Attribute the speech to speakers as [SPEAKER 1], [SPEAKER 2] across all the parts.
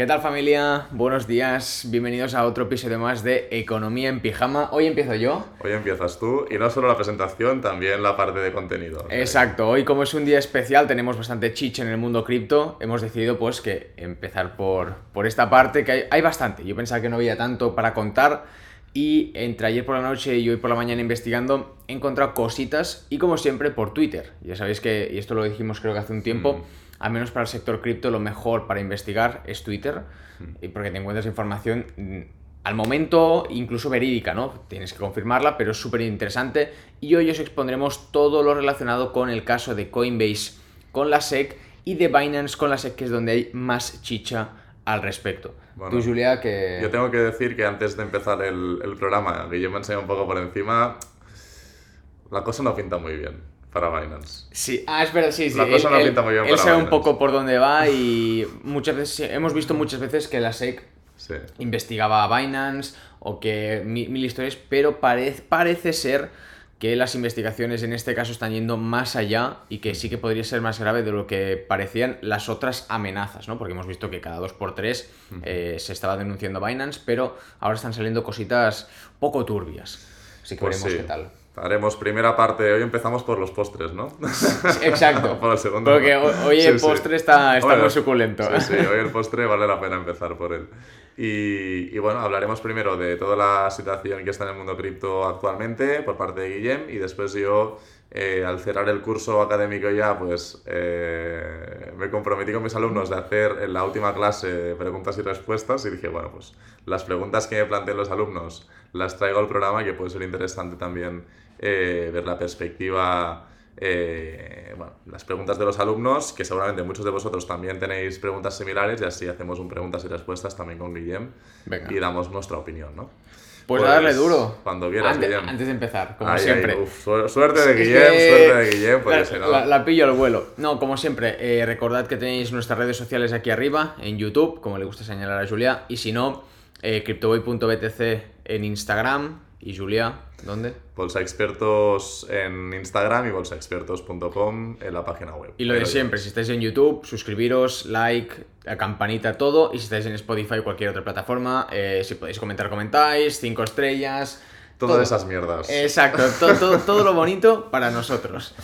[SPEAKER 1] ¿Qué tal familia? Buenos días, bienvenidos a otro episodio más de Economía en Pijama. Hoy empiezo yo.
[SPEAKER 2] Hoy empiezas tú y no solo la presentación, también la parte de contenido.
[SPEAKER 1] Exacto, hoy como es un día especial, tenemos bastante chicha en el mundo cripto, hemos decidido pues que empezar por, por esta parte, que hay, hay bastante. Yo pensaba que no había tanto para contar y entre ayer por la noche y hoy por la mañana investigando he encontrado cositas y como siempre por Twitter. Ya sabéis que, y esto lo dijimos creo que hace un tiempo,
[SPEAKER 2] Mm.
[SPEAKER 1] Al menos para el sector cripto lo mejor para investigar es Twitter, y porque te encuentras información mm, al momento incluso verídica, ¿no? Tienes que confirmarla, pero es súper interesante y hoy os expondremos todo lo relacionado con el caso de Coinbase con la SEC y de Binance con la SEC, que es donde hay más chicha al respecto.
[SPEAKER 2] Bueno,
[SPEAKER 1] Tú, Julia, que...
[SPEAKER 2] Yo tengo que decir que antes de empezar el, el programa, que yo me enseñé un poco por encima, la cosa no pinta muy bien para Binance.
[SPEAKER 1] Sí, ah, es verdad, sí, sí.
[SPEAKER 2] La cosa
[SPEAKER 1] él,
[SPEAKER 2] no
[SPEAKER 1] él-
[SPEAKER 2] pinta muy bien
[SPEAKER 1] él
[SPEAKER 2] para
[SPEAKER 1] sabe un
[SPEAKER 2] Binance.
[SPEAKER 1] poco por dónde va y muchas veces hemos visto muchas veces que la SEC
[SPEAKER 2] Sí.
[SPEAKER 1] investigaba a Binance o que mil, mil historias, pero parece, parece ser que las investigaciones en este caso están yendo más allá y que sí que podría ser más grave de lo que parecían las otras amenazas, ¿no? Porque hemos visto que cada dos por tres eh, se estaba denunciando Binance, pero ahora están saliendo cositas poco turbias. Así que
[SPEAKER 2] Pues
[SPEAKER 1] veremos
[SPEAKER 2] sí.
[SPEAKER 1] qué tal.
[SPEAKER 2] Haremos primera parte. Hoy empezamos por los postres, ¿no?
[SPEAKER 1] Exacto.
[SPEAKER 2] por el segundo.
[SPEAKER 1] Porque ho- hoy
[SPEAKER 2] Sí,
[SPEAKER 1] el
[SPEAKER 2] sí.
[SPEAKER 1] postre está, está
[SPEAKER 2] Bueno,
[SPEAKER 1] muy suculento.
[SPEAKER 2] Sí, sí, hoy el postre vale la pena empezar por él. Y, y bueno, hablaremos primero de toda la situación que está en el mundo cripto actualmente por parte de Guillem y después yo, eh, al cerrar el curso académico ya, pues eh, me comprometí con mis alumnos de hacer en la última clase preguntas y respuestas y dije, bueno, pues las preguntas que me planteen los alumnos las traigo al programa que puede ser interesante también eh, ver la perspectiva eh, bueno, las preguntas de los alumnos, que seguramente muchos de vosotros también tenéis preguntas similares y así hacemos un preguntas y respuestas también con Guillem
[SPEAKER 1] Venga.
[SPEAKER 2] y damos nuestra opinión, ¿no?
[SPEAKER 1] Pues, a darle duro.
[SPEAKER 2] Cuando quieras,
[SPEAKER 1] antes,
[SPEAKER 2] Guillem.
[SPEAKER 1] antes de empezar, como
[SPEAKER 2] Ay, ay,
[SPEAKER 1] siempre.
[SPEAKER 2] uf, suerte de Guillem, suerte de Guillem, porque
[SPEAKER 1] la,
[SPEAKER 2] si no...
[SPEAKER 1] la- la pillo al vuelo. No, como siempre, eh, recordad que tenéis nuestras redes sociales aquí arriba, en YouTube, como le gusta señalar a Julia, y si no, eh, CryptoBoy.btc en Instagram, y Julia, ¿dónde?
[SPEAKER 2] Bolsa Expertos en Instagram y bolsaexpertos.com en la página web.
[SPEAKER 1] Y lo de siempre, si estáis en YouTube, suscribiros, like, la campanita, todo. Y si estáis en Spotify o cualquier otra plataforma, eh, si podéis comentar, comentáis, cinco estrellas.
[SPEAKER 2] Todas esas mierdas.
[SPEAKER 1] Exacto, todo, todo, todo lo bonito para nosotros.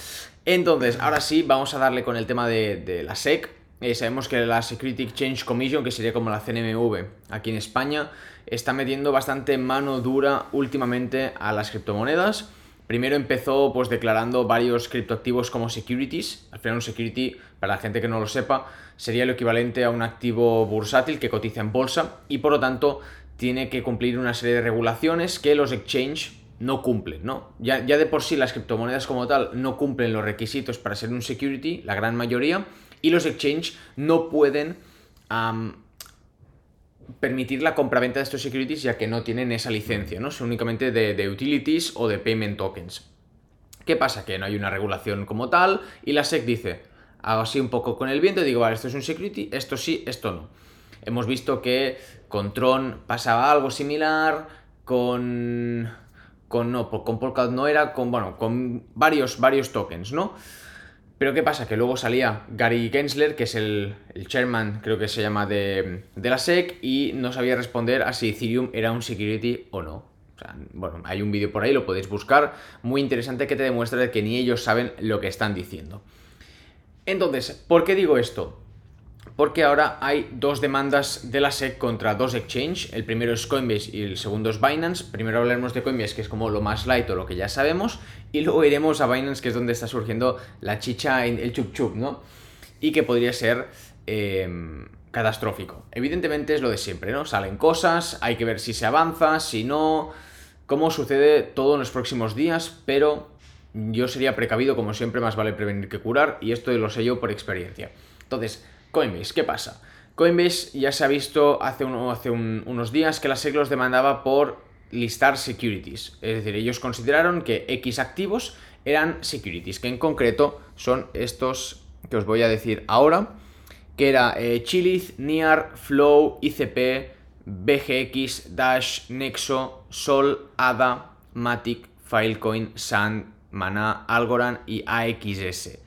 [SPEAKER 1] Entonces, ahora sí, vamos a darle con el tema de, de la SEC. Eh, sabemos que la Security Exchange Commission, que sería como la CNMV aquí en España, está metiendo bastante mano dura últimamente a las criptomonedas. Primero empezó pues declarando varios criptoactivos como securities. Al final un security, para la gente que no lo sepa, sería lo equivalente a un activo bursátil que cotiza en bolsa y por lo tanto tiene que cumplir una serie de regulaciones que los exchange no cumplen, ¿no? Ya, ya de por sí las criptomonedas como tal no cumplen los requisitos para ser un security, la gran mayoría, y los exchange no pueden permitir la compraventa de estos securities ya que no tienen esa licencia, ¿no? Son únicamente de, de utilities o de payment tokens. ¿Qué pasa? Que no hay una regulación como tal y la SEC dice, hago así un poco con el viento y digo, vale, esto es un security, esto sí, esto no. Hemos visto que con Tron pasaba algo similar, con... con no, con Polkadot no era, con, bueno, con varios, varios tokens, ¿no? Pero ¿qué pasa? Que luego salía Gary Gensler, que es el, el chairman, creo que se llama, de, de la SEC, y no sabía responder a si Ethereum era un security o no. O sea, bueno, hay un vídeo por ahí, lo podéis buscar, muy interesante que te demuestra que ni ellos saben lo que están diciendo. Entonces, ¿por qué digo esto? Porque ahora hay dos demandas de la SEC contra dos exchange. El primero es Coinbase y el segundo es Binance. Primero hablaremos de Coinbase, que es como lo más light o lo que ya sabemos. Y luego iremos a Binance, que es donde está surgiendo la chicha, el chup chup, ¿no? Y que podría ser eh, catastrófico. Evidentemente es lo de siempre, ¿no? Salen cosas, hay que ver si se avanza, si no, cómo sucede todo en los próximos días, pero yo sería precavido, como siempre, más vale prevenir que curar, y esto lo sé yo por experiencia. Entonces, Coinbase, ¿qué pasa? Coinbase ya se ha visto hace, uno- hace un- unos días que la SEC los demandaba por listar securities. Es decir, ellos consideraron que X activos eran securities, que en concreto son estos que os voy a decir ahora, que era eh, Chiliz, Niar, Flow, ICP, BGX, Dash, Nexo, Sol, ADA, Matic, Filecoin, Sand, Mana, Algorand y AXS.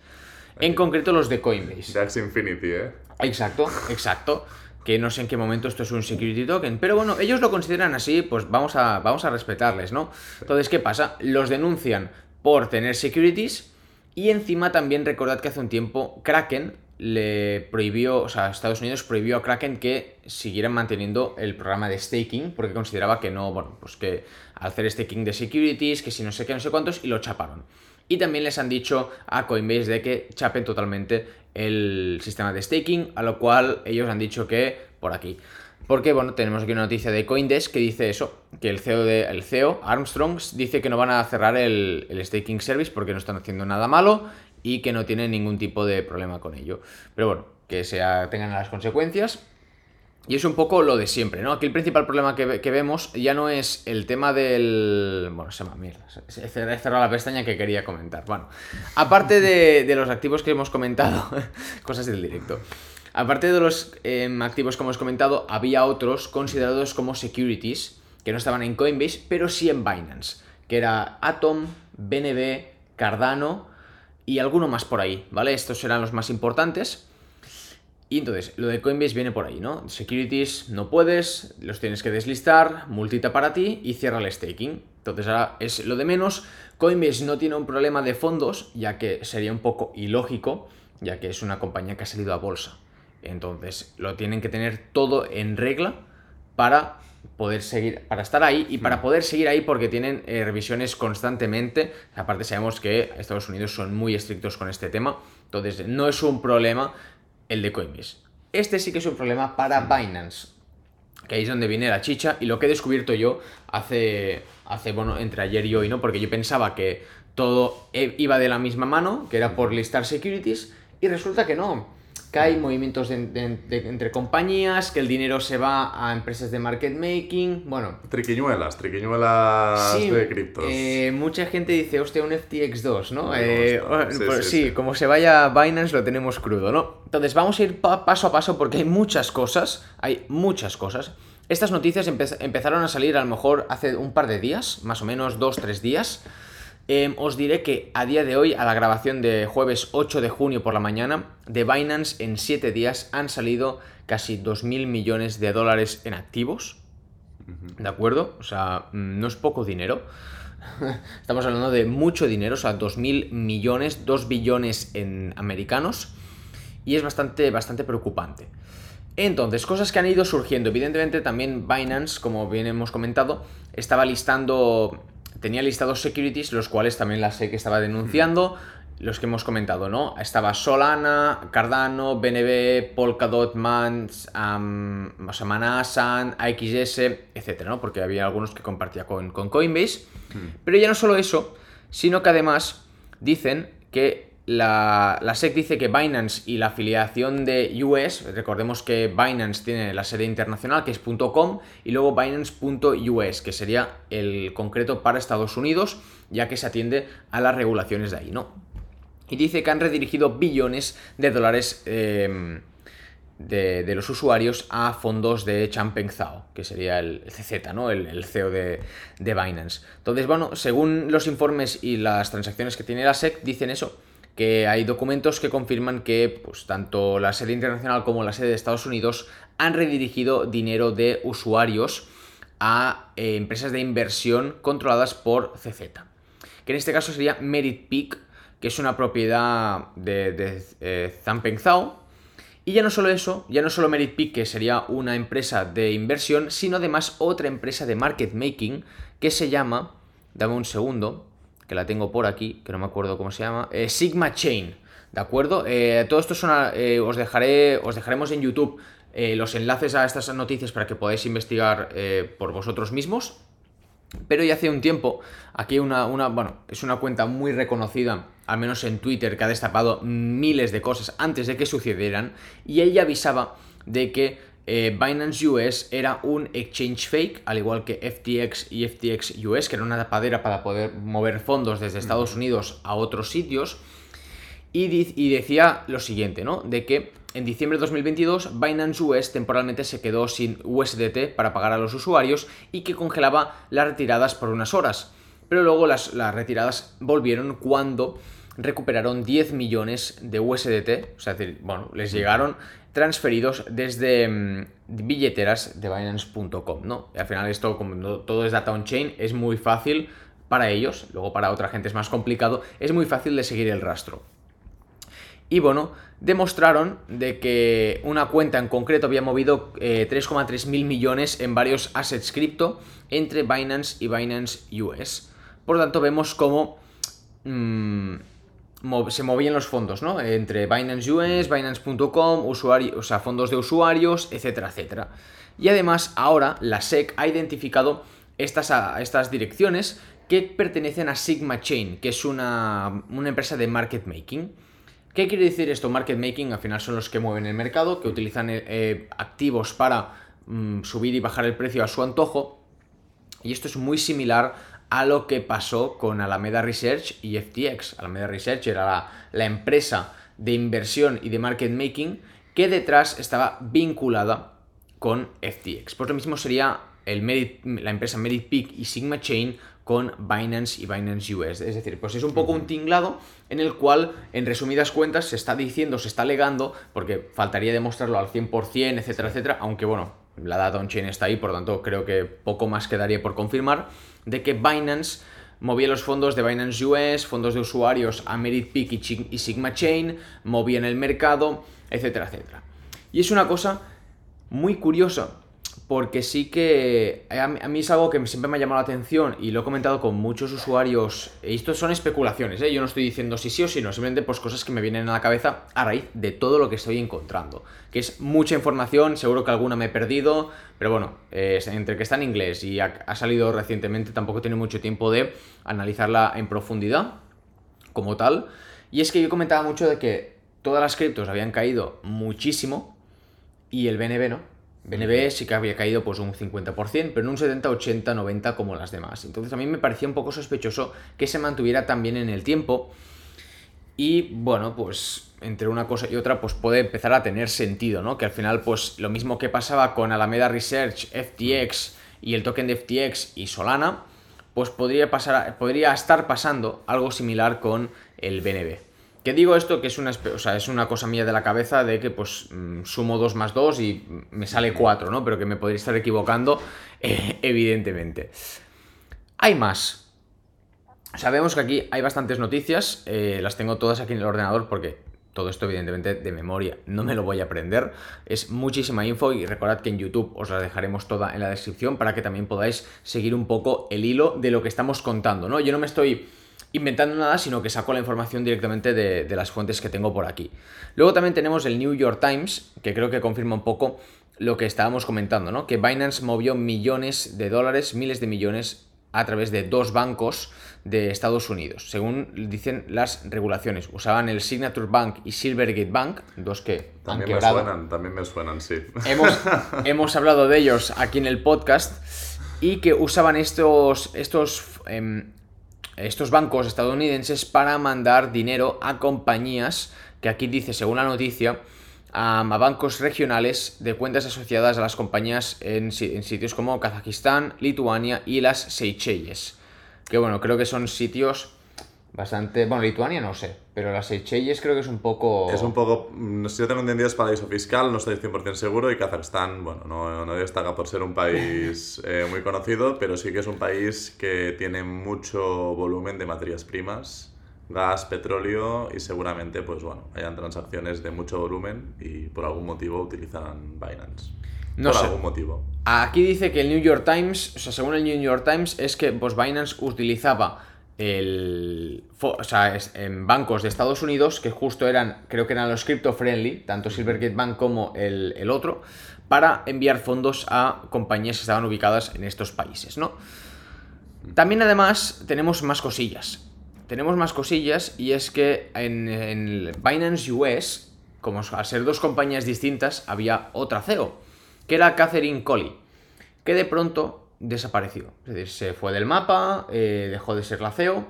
[SPEAKER 1] En concreto los de Coinbase.
[SPEAKER 2] Axie Infinity, ¿eh?
[SPEAKER 1] Exacto, exacto. que no sé en qué momento esto es un security token, pero bueno, ellos lo consideran así, pues vamos a, vamos a respetarles, ¿no? Entonces, ¿qué pasa? Los denuncian por tener securities y encima también recordad que hace un tiempo Kraken le prohibió, o sea, Estados Unidos prohibió a Kraken que siguieran manteniendo el programa de staking porque consideraba que no, bueno, pues que hacer staking de securities, que si no sé qué, no sé cuántos, y lo chaparon. Y también les han dicho a Coinbase de que chapen totalmente el sistema de staking, a lo cual ellos han dicho que por aquí. Porque, bueno, tenemos aquí una noticia de Coindesk que dice eso, que el CEO, de, el CEO Armstrong, dice que no van a cerrar el, el staking service porque no están haciendo nada malo y que no tienen ningún tipo de problema con ello. Pero bueno, que sea, tengan las consecuencias. Y es un poco lo de siempre, ¿no? Aquí el principal problema que, vemos ya no es el tema del... Bueno, se me mierda. He cerrado la pestaña que quería comentar. Bueno, aparte de, los activos que hemos comentado, cosas del directo. Aparte de los em, activos que hemos comentado, había otros considerados como securities que no estaban en Coinbase, pero sí en Binance, que era Atom, BNB, Cardano y alguno más por ahí, ¿vale? Estos serán los más importantes. Y entonces, lo de Coinbase viene por ahí, ¿no? Securities no puedes, los tienes que deslistar, multita para ti y cierra el staking. Entonces ahora es lo de menos. Coinbase no tiene un problema de fondos, ya que sería un poco ilógico, ya que es una compañía que ha salido a bolsa. Entonces, lo tienen que tener todo en regla para poder seguir, para estar ahí y para mm. poder seguir ahí porque tienen eh, revisiones constantemente. Aparte sabemos que Estados Unidos son muy estrictos con este tema, entonces no es un problema el de Coinbase. Este sí que es un problema para. Binance, que ahí es donde viene la chicha y lo que he descubierto yo hace, hace bueno, entre ayer y hoy, ¿no? Porque yo pensaba que todo e, iba de la misma mano, que era por listar securities, y resulta que no que hay movimientos entre compañías, que el dinero se va a empresas de market making, bueno.
[SPEAKER 2] Triquiñuelas, triquiñuelas de criptos.
[SPEAKER 1] Eh, mucha gente dice, hostia, un FTX2, ¿no? Eh, pues sí, como se vaya a Binance lo tenemos crudo, ¿no? Entonces vamos a ir paso a paso porque hay muchas cosas, hay muchas cosas. Estas noticias empezaron a salir a lo mejor hace un par de días, más o menos dos, tres días. Em, os diré que a día de hoy, a la grabación de jueves 8 de junio por la mañana, de Binance en 7 días han salido casi 2.000 millones de dólares en activos. ¿De acuerdo? O sea, mm, no es poco dinero. Estamos hablando de mucho dinero, o sea, 2.000 millones, 2 billones en americanos. Y es bastante, bastante preocupante. Entonces, cosas que han ido surgiendo. Evidentemente también Binance, como bien hemos comentado, estaba listando tenía listados securities, los cuales también las sé que estaba denunciando, los que hemos comentado, ¿no? Estaba Solana, Cardano, BNB, Polkadot, Mans, um, Manasan, AXS, etcétera, ¿no? Porque había algunos que compartía con, con Coinbase. Pero ya no solo eso, sino que además dicen que la, SEC dice que Binance y la afiliación de US, recordemos que Binance tiene la sede internacional que es .com y luego Binance.us, que sería el concreto para Estados Unidos, ya que se atiende a las regulaciones de ahí, ¿no? Y dice que han redirigido billones de dólares em, de, los usuarios a fondos de Changpeng Zhao, que sería el CZ, ¿no? El, CEO de, de Binance. Entonces, bueno, según los informes y las transacciones que tiene la SEC, dicen eso que hay documentos que confirman que pues, tanto la sede internacional como la sede de Estados Unidos han redirigido dinero de usuarios a eh, empresas de inversión controladas por CZ. Que en este caso sería Merit Peak, que es una propiedad de, de eh, Zhao. Y ya no solo eso, ya no solo Merit Peak, que sería una empresa de inversión, sino además otra empresa de market making que se llama, dame un segundo, que la tengo por aquí, que no me acuerdo cómo se llama, eh, Sigma Chain, ¿de acuerdo? Eh, todo esto eh, os, dejaré, os dejaremos en YouTube los enlaces a estas noticias para que podáis investigar por vosotros mismos. Pero ya hace un tiempo, aquí una, una, bueno, es una cuenta muy reconocida, al menos en Twitter, que ha destapado miles de cosas antes de que sucedieran, y ella avisaba de que eh, Binance US era un exchange fake, al igual que FTX y FTX US, que era una tapadera para poder mover fondos desde Estados Unidos a otros sitios. Y, y, decía lo siguiente, ¿no? De que en diciembre de 2022 Binance US temporalmente se quedó sin USDT para pagar a los usuarios y que congelaba las retiradas por unas horas. Pero luego las, las retiradas volvieron cuando recuperaron 10 millones de USDT, o sea, bueno, les llegaron transferidos desde mm, billeteras de Binance.com, ¿no? Al final esto, como todo es data on-chain, es muy fácil para ellos, luego para otra gente es más complicado, es muy fácil de seguir el rastro. Y bueno, demostraron de que una cuenta en concreto había movido 3,3 eh, mil millones en varios assets cripto entre Binance y Binance US. Por lo tanto, vemos cómo mm, se movían los fondos, ¿no? Entre Binance US, Binance.com, o sea, fondos de usuarios, etcétera, etcétera. Y además, ahora la SEC ha identificado estas, estas direcciones que pertenecen a Sigma Chain, que es una, una empresa de market making. ¿Qué quiere decir esto? Market making al final son los que mueven el mercado, que utilizan eh, eh, activos para mm, subir y bajar el precio a su antojo. Y esto es muy similar a lo que pasó con Alameda Research y FTX. Alameda Research era la, empresa de inversión y de market making que detrás estaba vinculada con FTX. Pues lo mismo sería el la empresa Merit Peak y Sigma Chain con Binance y Binance US. Es decir, pues es un poco un tinglado en el cual, en resumidas cuentas, se está diciendo, se está alegando, porque faltaría demostrarlo al 100%, etcétera, etcétera, aunque bueno, la data on-chain está ahí, por lo tanto creo que poco más quedaría por confirmar, de que Binance movía los fondos de Binance US, fondos de usuarios a Merit Peak y Sigma Chain, en el mercado, etcétera, etcétera. Y es una cosa muy curiosa, porque sí que a mí es algo que siempre me ha llamado la atención y lo he comentado con muchos usuarios. Y esto son especulaciones, ¿eh? yo no estoy diciendo si sí o si no, simplemente pues cosas que me vienen a la cabeza a raíz de todo lo que estoy encontrando. Que es mucha información, seguro que alguna me he perdido, pero bueno, entre que está en inglés y ha, ha salido recientemente, tampoco tiene mucho tiempo de analizarla en profundidad como tal. Y es que yo comentaba mucho de que todas las criptos habían caído muchísimo y el BNB no BNB sí que había caído pues un 50%, pero en un 70, 80, 90 como las demás. Entonces a mí me parecía un poco sospechoso que se mantuviera también en el tiempo. Y bueno, pues entre una cosa y otra pues puede empezar a tener sentido, ¿no? Que al final pues lo mismo que pasaba con Alameda Research, FTX y el token de FTX y Solana, pues podría, pasar, podría estar pasando algo similar con el BNB. ¿Qué digo esto? Que es una, o es una cosa mía de la cabeza de que pues mm, sumo 2 más 2 y me sale 4, ¿no? Pero que me podría estar equivocando, eh, evidentemente. Hay más. Sabemos que aquí hay bastantes noticias, eh, las tengo todas aquí en el ordenador porque todo esto evidentemente de memoria no me lo voy a aprender. Es muchísima info y recordad que en YouTube os la dejaremos toda en la descripción para que también podáis seguir un poco el hilo de lo que estamos contando, ¿no? Yo no me estoy inventando nada, sino que saco la información directamente de, las fuentes que tengo por aquí. Luego también tenemos el New York Times, que creo que confirma un poco lo que estábamos comentando, ¿no? Que Binance movió millones de dólares, miles de millones, a través de dos bancos de Estados Unidos, según dicen las regulaciones. Usaban el Signature Bank y Silvergate Bank, dos que
[SPEAKER 2] también me suenan, también me suenan, sí.
[SPEAKER 1] Hemos, hablado de ellos aquí en el podcast y que usaban estos, estos em, estos bancos estadounidenses para mandar dinero a compañías que aquí dice, según la noticia, a, bancos regionales de cuentas asociadas a las compañías en, sitios como Kazajistán, Lituania y las Seychelles. Que bueno, creo que son sitios bastante... Bueno, Lituania no sé, pero las Seychelles creo que es un poco...
[SPEAKER 2] Es un poco... Mm, si yo tengo entendido es paraíso fiscal, no estoy 100% seguro, y Kazajstán, bueno, no, no destaca por ser un país eh, muy conocido, pero sí que es un país que tiene mucho volumen de materias primas, gas, petróleo, y seguramente, pues bueno, hayan transacciones de mucho volumen y por algún motivo utilizan Binance. No por algún motivo.
[SPEAKER 1] Aquí dice que el New York Times, o sea, según el New York Times, es que pues, Binance utilizaba el, o sea, en bancos de Estados Unidos, que justo eran, creo que eran los crypto friendly, tanto Silvergate Bank como el, otro, para enviar fondos a compañías que estaban ubicadas en estos países, ¿no? También además tenemos más cosillas. Tenemos más cosillas y es que en, en Binance US, como al ser dos compañías distintas, había otra CEO, que era Catherine Colley, que de pronto desapareció. Es decir, se fue del mapa, eh, dejó de ser la CEO.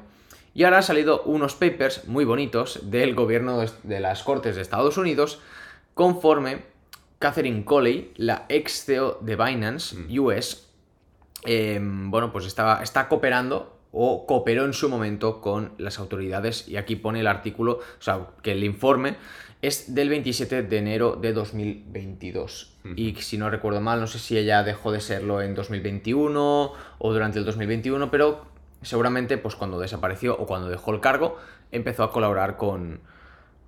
[SPEAKER 1] Y ahora han salido unos papers muy bonitos del gobierno de las Cortes de Estados Unidos, conforme Catherine Coley, la ex CEO de Binance mm. US, em, bueno, pues está, está cooperando o cooperó en su momento con las autoridades y aquí pone el artículo, o sea, que el informe es del 27 de enero de 2022. Y si no recuerdo mal, no sé si ella dejó de serlo en 2021 o durante el 2021, pero seguramente pues cuando desapareció o cuando dejó el cargo, empezó a colaborar con,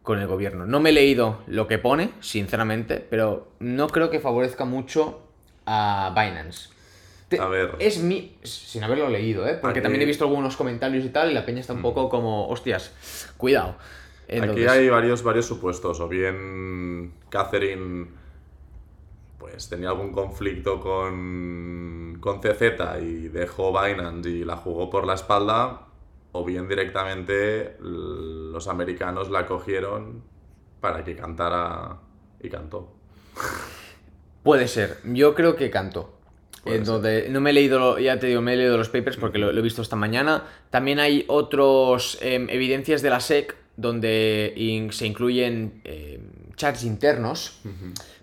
[SPEAKER 1] con el gobierno. No me he leído lo que pone, sinceramente, pero no creo que favorezca mucho a Binance.
[SPEAKER 2] A ver.
[SPEAKER 1] Es mi. Sin haberlo leído, ¿eh? Porque
[SPEAKER 2] Aquí-
[SPEAKER 1] también he visto algunos comentarios y tal, y la peña está un poco como, hostias, cuidado.
[SPEAKER 2] Aquí hay varios, varios supuestos. O bien Catherine pues tenía algún conflicto con, con CZ y dejó Binance y la jugó por la espalda. O bien directamente los americanos la cogieron para que cantara y cantó.
[SPEAKER 1] Puede ser. Yo creo que cantó.
[SPEAKER 2] Puede
[SPEAKER 1] Entonces, no me he leído, ya te digo, me he leído los papers porque lo, lo he visto esta mañana. También hay otros em, evidencias de la SEC donde in- se incluyen em, chats internos.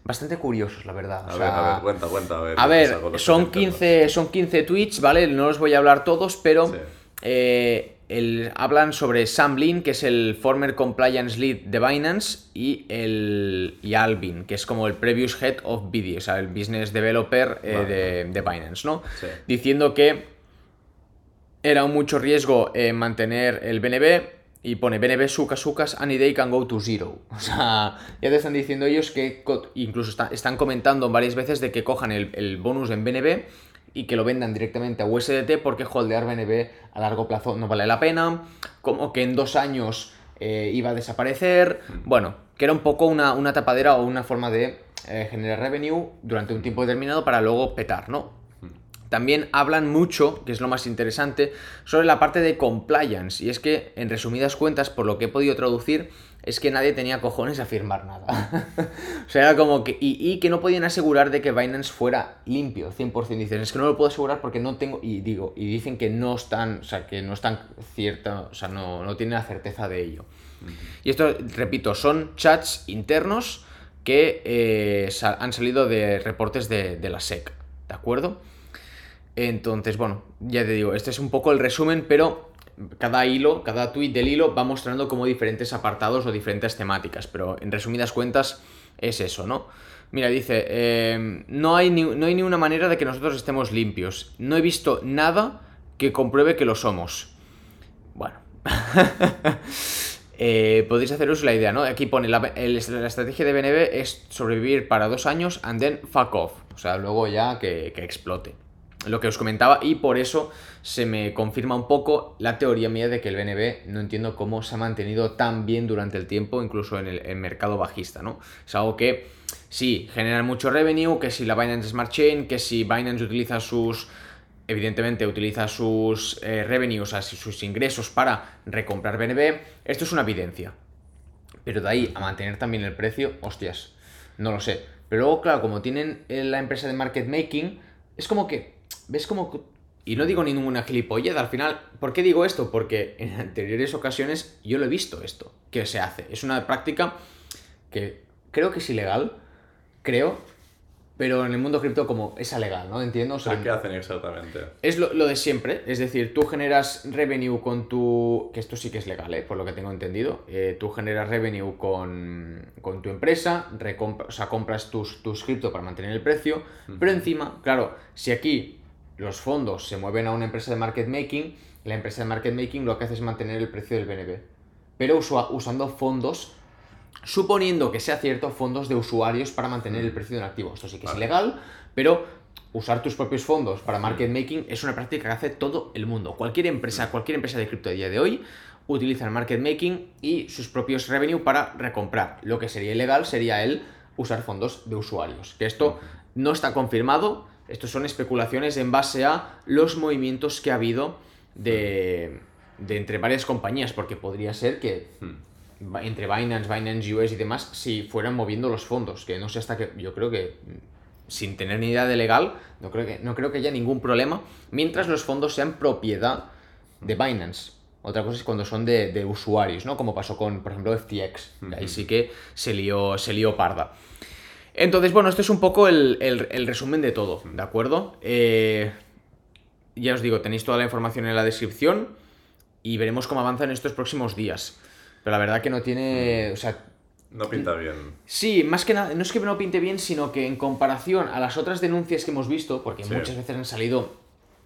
[SPEAKER 1] Bastante curiosos, la verdad.
[SPEAKER 2] A ver, a ver, cuenta, cuenta. A ver,
[SPEAKER 1] A
[SPEAKER 2] ¿qué
[SPEAKER 1] ver,
[SPEAKER 2] pasa con los
[SPEAKER 1] son
[SPEAKER 2] internos?
[SPEAKER 1] 15, son 15 tweets, ¿vale? No los voy a hablar todos, pero
[SPEAKER 2] Sí.
[SPEAKER 1] eh, el- hablan sobre Sam Lin, que es el former compliance lead de Binance, y, el, y Alvin, que es como el previous head of BD, o sea, el business developer eh,
[SPEAKER 2] Vale.
[SPEAKER 1] de, de Binance, ¿no?
[SPEAKER 2] Sí.
[SPEAKER 1] Diciendo que era un mucho riesgo eh, mantener el BNB y pone BNB sucas sucas any day can go to zero. O sea, ya te están diciendo ellos que incluso está- están comentando varias veces de que cojan el, el bonus en BNB y que lo vendan directamente a USDT porque holdear BNB a largo plazo no vale la pena, como que en dos años eh, iba a desaparecer, bueno, que era un poco una, una tapadera o una forma de eh, generar revenue durante un tiempo determinado para luego petar, ¿no? También hablan mucho, que es lo más interesante, sobre la parte de compliance. Y es que, en resumidas cuentas, por lo que he podido traducir, es que nadie tenía cojones a firmar nada. o sea, era como que. Y, y que no podían asegurar de que Binance fuera limpio, 100%. Dicen, es que no lo puedo asegurar porque no tengo. Y digo, y dicen que no están. O sea, que no están cierta. O sea, no, no tienen la certeza de ello. Y esto, repito, son chats internos que eh, han salido de reportes de, de la SEC. ¿De acuerdo? Entonces, bueno, ya te digo, este es un poco el resumen, pero cada hilo, cada tweet del hilo va mostrando como diferentes apartados o diferentes temáticas, pero en resumidas cuentas es eso, ¿no? Mira, dice, eh, no, hay ni, no hay ni una manera de que nosotros estemos limpios. No he visto nada que compruebe que lo somos. Bueno. Eh, podéis haceros la idea, ¿no? Aquí pone, la, la estrategia de BNB es sobrevivir para dos años and then fuck off. O sea, luego ya que, que explote. Lo que os comentaba y por eso se me confirma un poco la teoría mía de que el BNB no entiendo cómo se ha mantenido tan bien durante el tiempo, incluso en el, mercado bajista, ¿no? Es algo que sí, genera mucho revenue, que si la Binance Smart Chain, que si Binance utiliza sus evidentemente utiliza sus eh, revenues, o sea, sus ingresos para recomprar BNB, esto es una evidencia. Pero de ahí a mantener también el precio, hostias, no lo sé. Pero luego, claro, como tienen eh, la empresa de market making, es como que, ¿ves como... que- Y no digo ninguna gilipollez, al final, ¿por qué digo esto? Porque en anteriores ocasiones yo lo he visto esto, que se hace. Es una práctica que creo que es ilegal, creo, pero en el mundo cripto como es legal, ¿no? Entiendo, o sea,
[SPEAKER 2] ¿Pero ¿Qué hacen exactamente?
[SPEAKER 1] es lo, lo de siempre, es decir, tú generas revenue con tu... que esto sí que es legal, ¿eh? por lo que tengo entendido. Eh, tú generas revenue con, con tu empresa, recompra- o sea, compras tus, tus cripto para mantener el precio, pero encima, claro, si aquí los fondos se mueven a una empresa de market making, la empresa de market making lo que hace es mantener el precio del BNB, pero usua- usando fondos suponiendo que sea cierto, fondos de usuarios para mantener el precio de un activo. Esto sí que es ilegal, pero usar tus propios fondos para market making es una práctica que hace todo el mundo. Cualquier empresa, cualquier empresa de cripto a día de hoy utiliza el market making y sus propios revenue para recomprar. Lo que sería ilegal sería el usar fondos de usuarios. Que esto no está confirmado, esto son especulaciones en base a los movimientos que ha habido de, de entre varias compañías, porque podría ser que Ba- entre Binance, Binance US y demás, si fueran moviendo los fondos, que no sé hasta que yo creo que mm, sin tener ni idea de legal, no creo que, no creo que haya ningún problema, mientras los fondos sean propiedad de Binance. Otra cosa es cuando son de, de usuarios, ¿no? Como pasó con, por ejemplo, FTX. Ahí sí que se lió, se lió parda. Entonces, bueno, este es un poco el, el- el resumen de todo, ¿de acuerdo? Eh, ya os digo, tenéis toda la información en la descripción y veremos cómo avanza en estos próximos días. Pero la verdad que no tiene, o sea,
[SPEAKER 2] No pinta bien.
[SPEAKER 1] Sí, más que nada, no es que no pinte bien, sino que en comparación a las otras denuncias que hemos visto, porque
[SPEAKER 2] Sí.
[SPEAKER 1] muchas veces han salido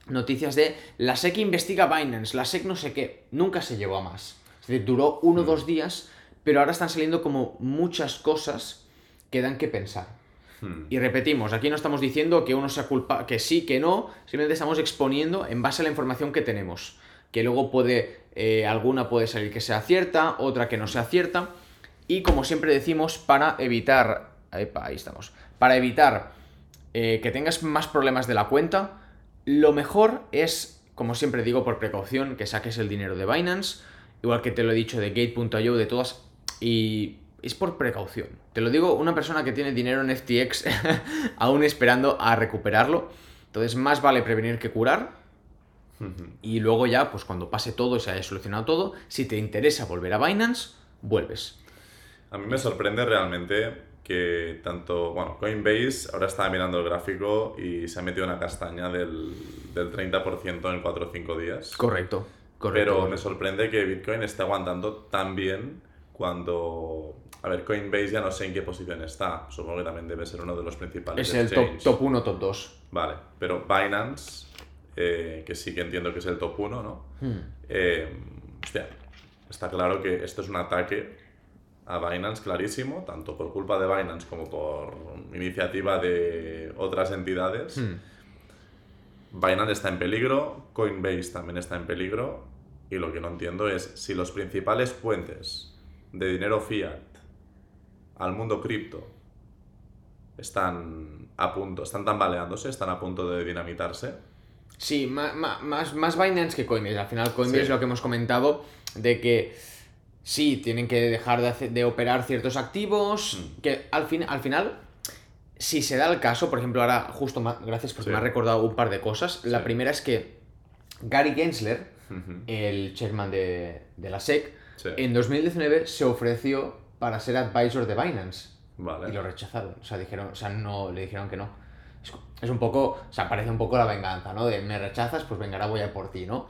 [SPEAKER 1] noticias de la SEC investiga Binance, la SEC no sé qué, nunca se llegó a más. Es decir, duró uno o dos días, pero ahora están saliendo como muchas cosas que dan que pensar.
[SPEAKER 2] Hmm.
[SPEAKER 1] Y repetimos, aquí no estamos diciendo que uno sea culpa, que sí, que no, simplemente estamos exponiendo en base a la información que tenemos. Que luego puede, eh, alguna puede salir que sea cierta, otra que no sea cierta. Y como siempre decimos, para evitar, epa, ahí estamos, para evitar eh, que tengas más problemas de la cuenta, lo mejor es, como siempre digo por precaución, que saques el dinero de Binance, igual que te lo he dicho de Gate.io, de todas, y es por precaución. Te lo digo una persona que tiene dinero en FTX aún esperando a recuperarlo. Entonces más vale prevenir que curar. Y luego ya, pues cuando pase todo y se haya solucionado todo, si te interesa volver a Binance, vuelves.
[SPEAKER 2] A mí me sorprende realmente que tanto, bueno, Coinbase ahora estaba mirando el gráfico y se ha metido una castaña del, del 30% en 4 o 5 días.
[SPEAKER 1] Correcto, correcto.
[SPEAKER 2] Pero me sorprende que Bitcoin esté aguantando tan bien cuando... A ver, Coinbase ya no sé en qué posición está. Supongo que también debe ser uno de los principales.
[SPEAKER 1] es el top, top 1, top 2.
[SPEAKER 2] Vale, pero Binance, eh, que sí que entiendo que es el top 1, ¿no?
[SPEAKER 1] Hmm.
[SPEAKER 2] Eh, hostia, está claro que esto es un ataque a Binance clarísimo, tanto por culpa de Binance como por iniciativa de otras entidades.
[SPEAKER 1] Hmm.
[SPEAKER 2] Binance está en peligro, Coinbase también está en peligro, y lo que no entiendo es si los principales puentes de dinero fiat al mundo cripto están a punto, están tambaleándose, están a punto de dinamitarse.
[SPEAKER 1] Sí, más, más Binance que Coinbase. Al final, Coinbase
[SPEAKER 2] Sí.
[SPEAKER 1] es lo que hemos comentado de que sí, tienen que dejar de, hacer- de operar ciertos activos.
[SPEAKER 2] Mm.
[SPEAKER 1] Que al, fin, al final, si se da el caso, por ejemplo, ahora, justo, gracias porque
[SPEAKER 2] Sí.
[SPEAKER 1] me ha recordado un par de cosas. La primera es que Gary Gensler, el chairman de, de la SEC, en 2019 se ofreció para ser advisor de Binance.
[SPEAKER 2] Vale.
[SPEAKER 1] Y lo rechazaron. O sea, dijeron, o sea, no, le dijeron que no. Es, es un poco, o sea, parece un poco la venganza, ¿no? De me rechazas, pues venga, ahora voy a por ti, ¿no?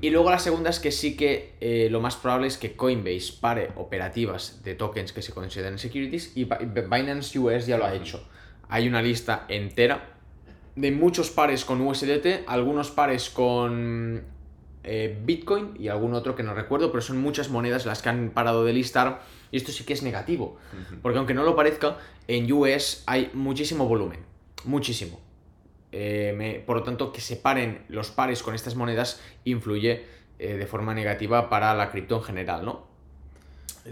[SPEAKER 1] Y luego la segunda es que sí que eh, lo más probable es que Coinbase pare operativas de tokens que se consideran securities y Bi- Binance US ya lo ha hecho. Hay una lista entera de muchos pares con USDT, algunos pares con eh, Bitcoin y algún otro que no recuerdo, pero son muchas monedas las que han parado de listar y esto sí que es negativo, porque aunque no lo parezca, en US hay muchísimo volumen, muchísimo. Eh, me- por lo tanto, que se paren los pares con estas monedas influye eh, de forma negativa para la cripto en general, ¿no?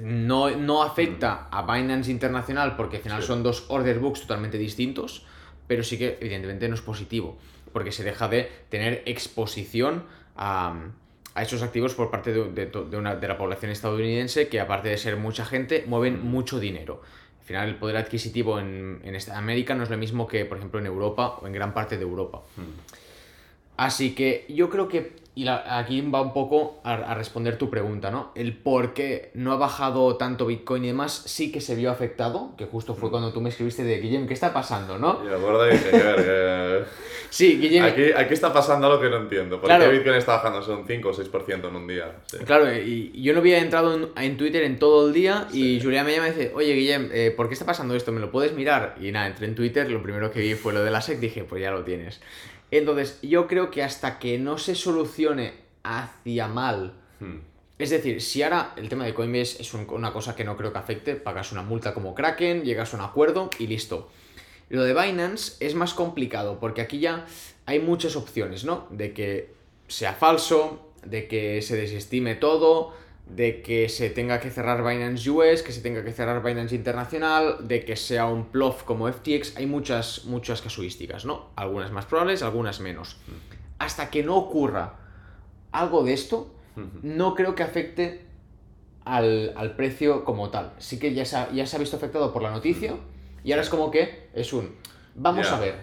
[SPEAKER 1] No, no afecta a Binance Internacional porque al final
[SPEAKER 2] Sí.
[SPEAKER 1] son dos order books totalmente distintos, pero sí que evidentemente no es positivo, porque se deja de tener exposición a, a esos activos por parte de, de una, de la población estadounidense que aparte de ser mucha gente, mueven mucho dinero. Al final el poder adquisitivo en, en esta América no es lo mismo que, por ejemplo, en Europa o en gran parte de Europa. Así que yo creo que, y la- aquí va un poco a, a responder tu pregunta, ¿no? El por qué no ha bajado tanto Bitcoin y demás sí que se vio afectado, que justo fue cuando tú me escribiste de Guillem, ¿qué está pasando, no?
[SPEAKER 2] Me acuerdo y dije, que-
[SPEAKER 1] Sí, Guillem,
[SPEAKER 2] aquí, aquí está pasando algo que no entiendo. ¿Por
[SPEAKER 1] Claro.
[SPEAKER 2] qué Bitcoin está bajando? Son 5 o 6% en un día. Sí.
[SPEAKER 1] Claro, y yo no había entrado en, en Twitter en todo el día y Julia me llama y dice, oye Guillem, eh, ¿por qué está pasando esto? ¿Me lo puedes mirar? Y nada, entré en Twitter, lo primero que vi fue lo de la SEC, dije, pues ya lo tienes. Entonces, yo creo que hasta que no se solucione hacia mal,
[SPEAKER 2] Hmm.
[SPEAKER 1] es decir, si ahora el tema de Coinbase es un- una cosa que no creo que afecte, pagas una multa como Kraken, llegas a un acuerdo y listo. Lo de Binance es más complicado porque aquí ya hay muchas opciones, ¿no? De que sea falso, de que se desestime todo, de que se tenga que cerrar Binance US, que se tenga que cerrar Binance Internacional, de que sea un plof como FTX. Hay muchas, muchas casuísticas, ¿no? Algunas más probables, algunas menos. Hasta que no ocurra algo de esto, no creo que afecte al, al precio como tal. Sí que ya se, ha, ya se ha visto afectado por la noticia y ahora es como que es un... Vamos a ver.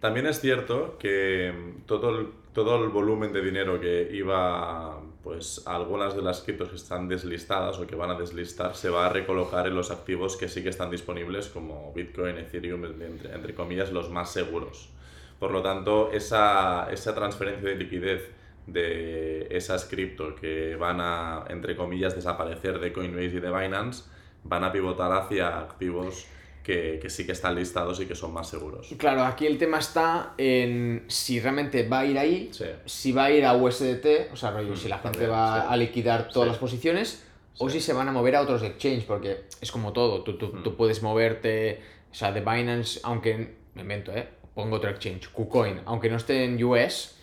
[SPEAKER 2] También es cierto que todo el, todo el volumen de dinero que iba pues, algunas de las criptos que están deslistadas o que van a deslistar se va a recolocar en los activos que sí que están disponibles como Bitcoin, Ethereum, entre, entre comillas, los más seguros. Por lo tanto, esa, esa transferencia de liquidez de esas cripto que van a, entre comillas, desaparecer de Coinbase y de Binance, van a pivotar hacia activos que, que, sí que están listados y que son más seguros.
[SPEAKER 1] Claro, aquí el tema está en si realmente va a ir ahí,
[SPEAKER 2] Sí.
[SPEAKER 1] si va a ir a USDT, o sea, rollo, si la gente
[SPEAKER 2] también,
[SPEAKER 1] va
[SPEAKER 2] sí.
[SPEAKER 1] a liquidar todas
[SPEAKER 2] Sí.
[SPEAKER 1] las posiciones, o si se van a mover a otros exchange, porque es como todo, tú, tú, tú puedes moverte, o sea, de Binance, aunque, me invento, ¿eh? Pongo otro exchange, KuCoin, aunque no esté en US,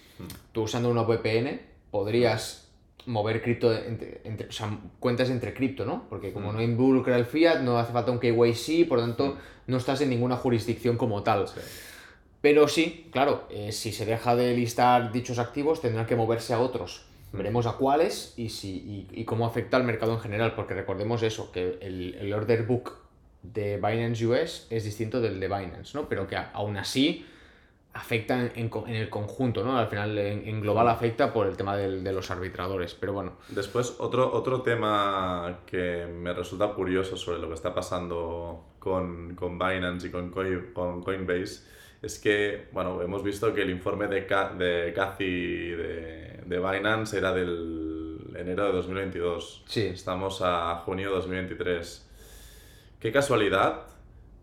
[SPEAKER 1] tú usando una VPN podrías mover cripto entre, entre- o sea, cuentas entre cripto, ¿no? Porque como no involucra el fiat, no hace falta un KYC, por lo tanto, no estás en ninguna jurisdicción como tal. Pero sí, claro, eh, si se deja de listar dichos activos, tendrán que moverse a otros. Veremos a cuáles y, si, y, y cómo afecta al mercado en general, porque recordemos eso, que el, el order book de Binance US es distinto del de Binance, ¿no? Pero que a- aún así afecta en, en en el conjunto, ¿no? Al final en, en global afecta por el tema del- de los arbitradores, pero bueno.
[SPEAKER 2] Después, otro, otro tema que me resulta curioso sobre lo que está pasando con, con Binance y con, Coi- con Coinbase es que, bueno, hemos visto que el informe de, Ca- de Cathy de, de Binance era del enero de 2022.
[SPEAKER 1] Sí.
[SPEAKER 2] Estamos a junio de 2023. Qué casualidad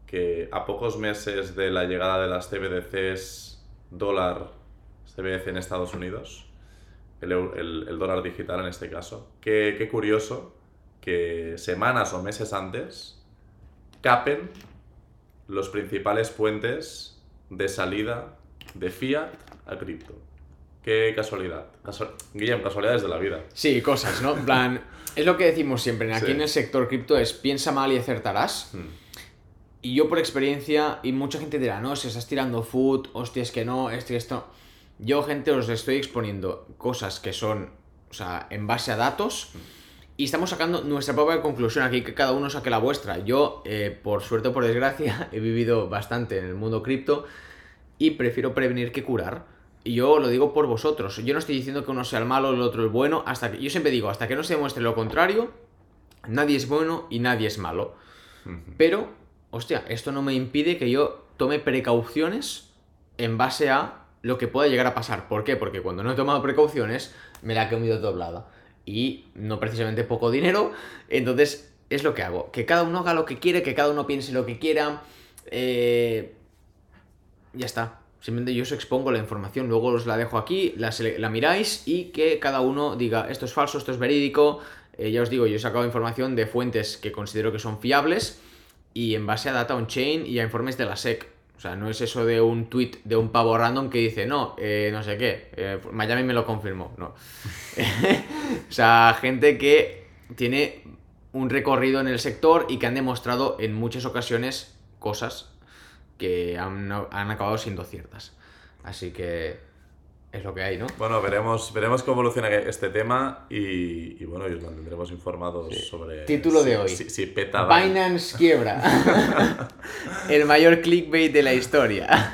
[SPEAKER 2] que a pocos meses de la llegada de las CBDCs dólar, CBDC en Estados Unidos, el, el- el dólar digital en este caso. Qué, qué curioso que semanas o meses antes capen los principales puentes de salida de fiat a cripto. Qué casualidad. Casu- Guillem, casualidades de la vida.
[SPEAKER 1] Sí, cosas, ¿no? En plan, es lo que decimos siempre, aquí
[SPEAKER 2] Sí.
[SPEAKER 1] en el sector cripto es piensa mal y acertarás. Y yo por experiencia, y mucha gente dirá, no, si estás tirando food, hostia, es que no, esto y esto. Yo, gente, os estoy exponiendo cosas que son, o sea, en base a datos. Y estamos sacando nuestra propia conclusión aquí, que cada uno saque la vuestra. Yo, eh, por suerte o por desgracia, he vivido bastante en el mundo cripto y prefiero prevenir que curar. Y yo lo digo por vosotros. Yo no estoy diciendo que uno sea el malo, el otro el bueno. Hasta que, yo siempre digo, hasta que no se demuestre lo contrario, nadie es bueno y nadie es malo. Pero, hostia, esto no me impide que yo tome precauciones en base a lo que pueda llegar a pasar. ¿Por qué? Porque cuando no he tomado precauciones, me la he comido doblada. Y no precisamente poco dinero. Entonces, es lo que hago. Que cada uno haga lo que quiere, que cada uno piense lo que quiera. Eh, ya está. Simplemente yo os expongo la información, luego os la dejo aquí, la, miráis y que cada uno diga esto es falso, esto es verídico. Eh, ya os digo, yo he sacado información de fuentes que considero que son fiables y en base a data on-chain y a informes de la SEC. O sea, no es eso de un tweet de un pavo random que dice, no, eh, no sé qué, eh, Miami me lo confirmó. No. o sea, gente que tiene un recorrido en el sector y que han demostrado en muchas ocasiones cosas que han, han acabado siendo ciertas. Así que es lo que hay, ¿no?
[SPEAKER 2] Bueno, veremos, veremos cómo evoluciona este tema y, y bueno, y os mantendremos informados sobre...
[SPEAKER 1] Título de
[SPEAKER 2] si-
[SPEAKER 1] hoy.
[SPEAKER 2] Si, si peta Binance.
[SPEAKER 1] Quiebra. el mayor clickbait de la historia.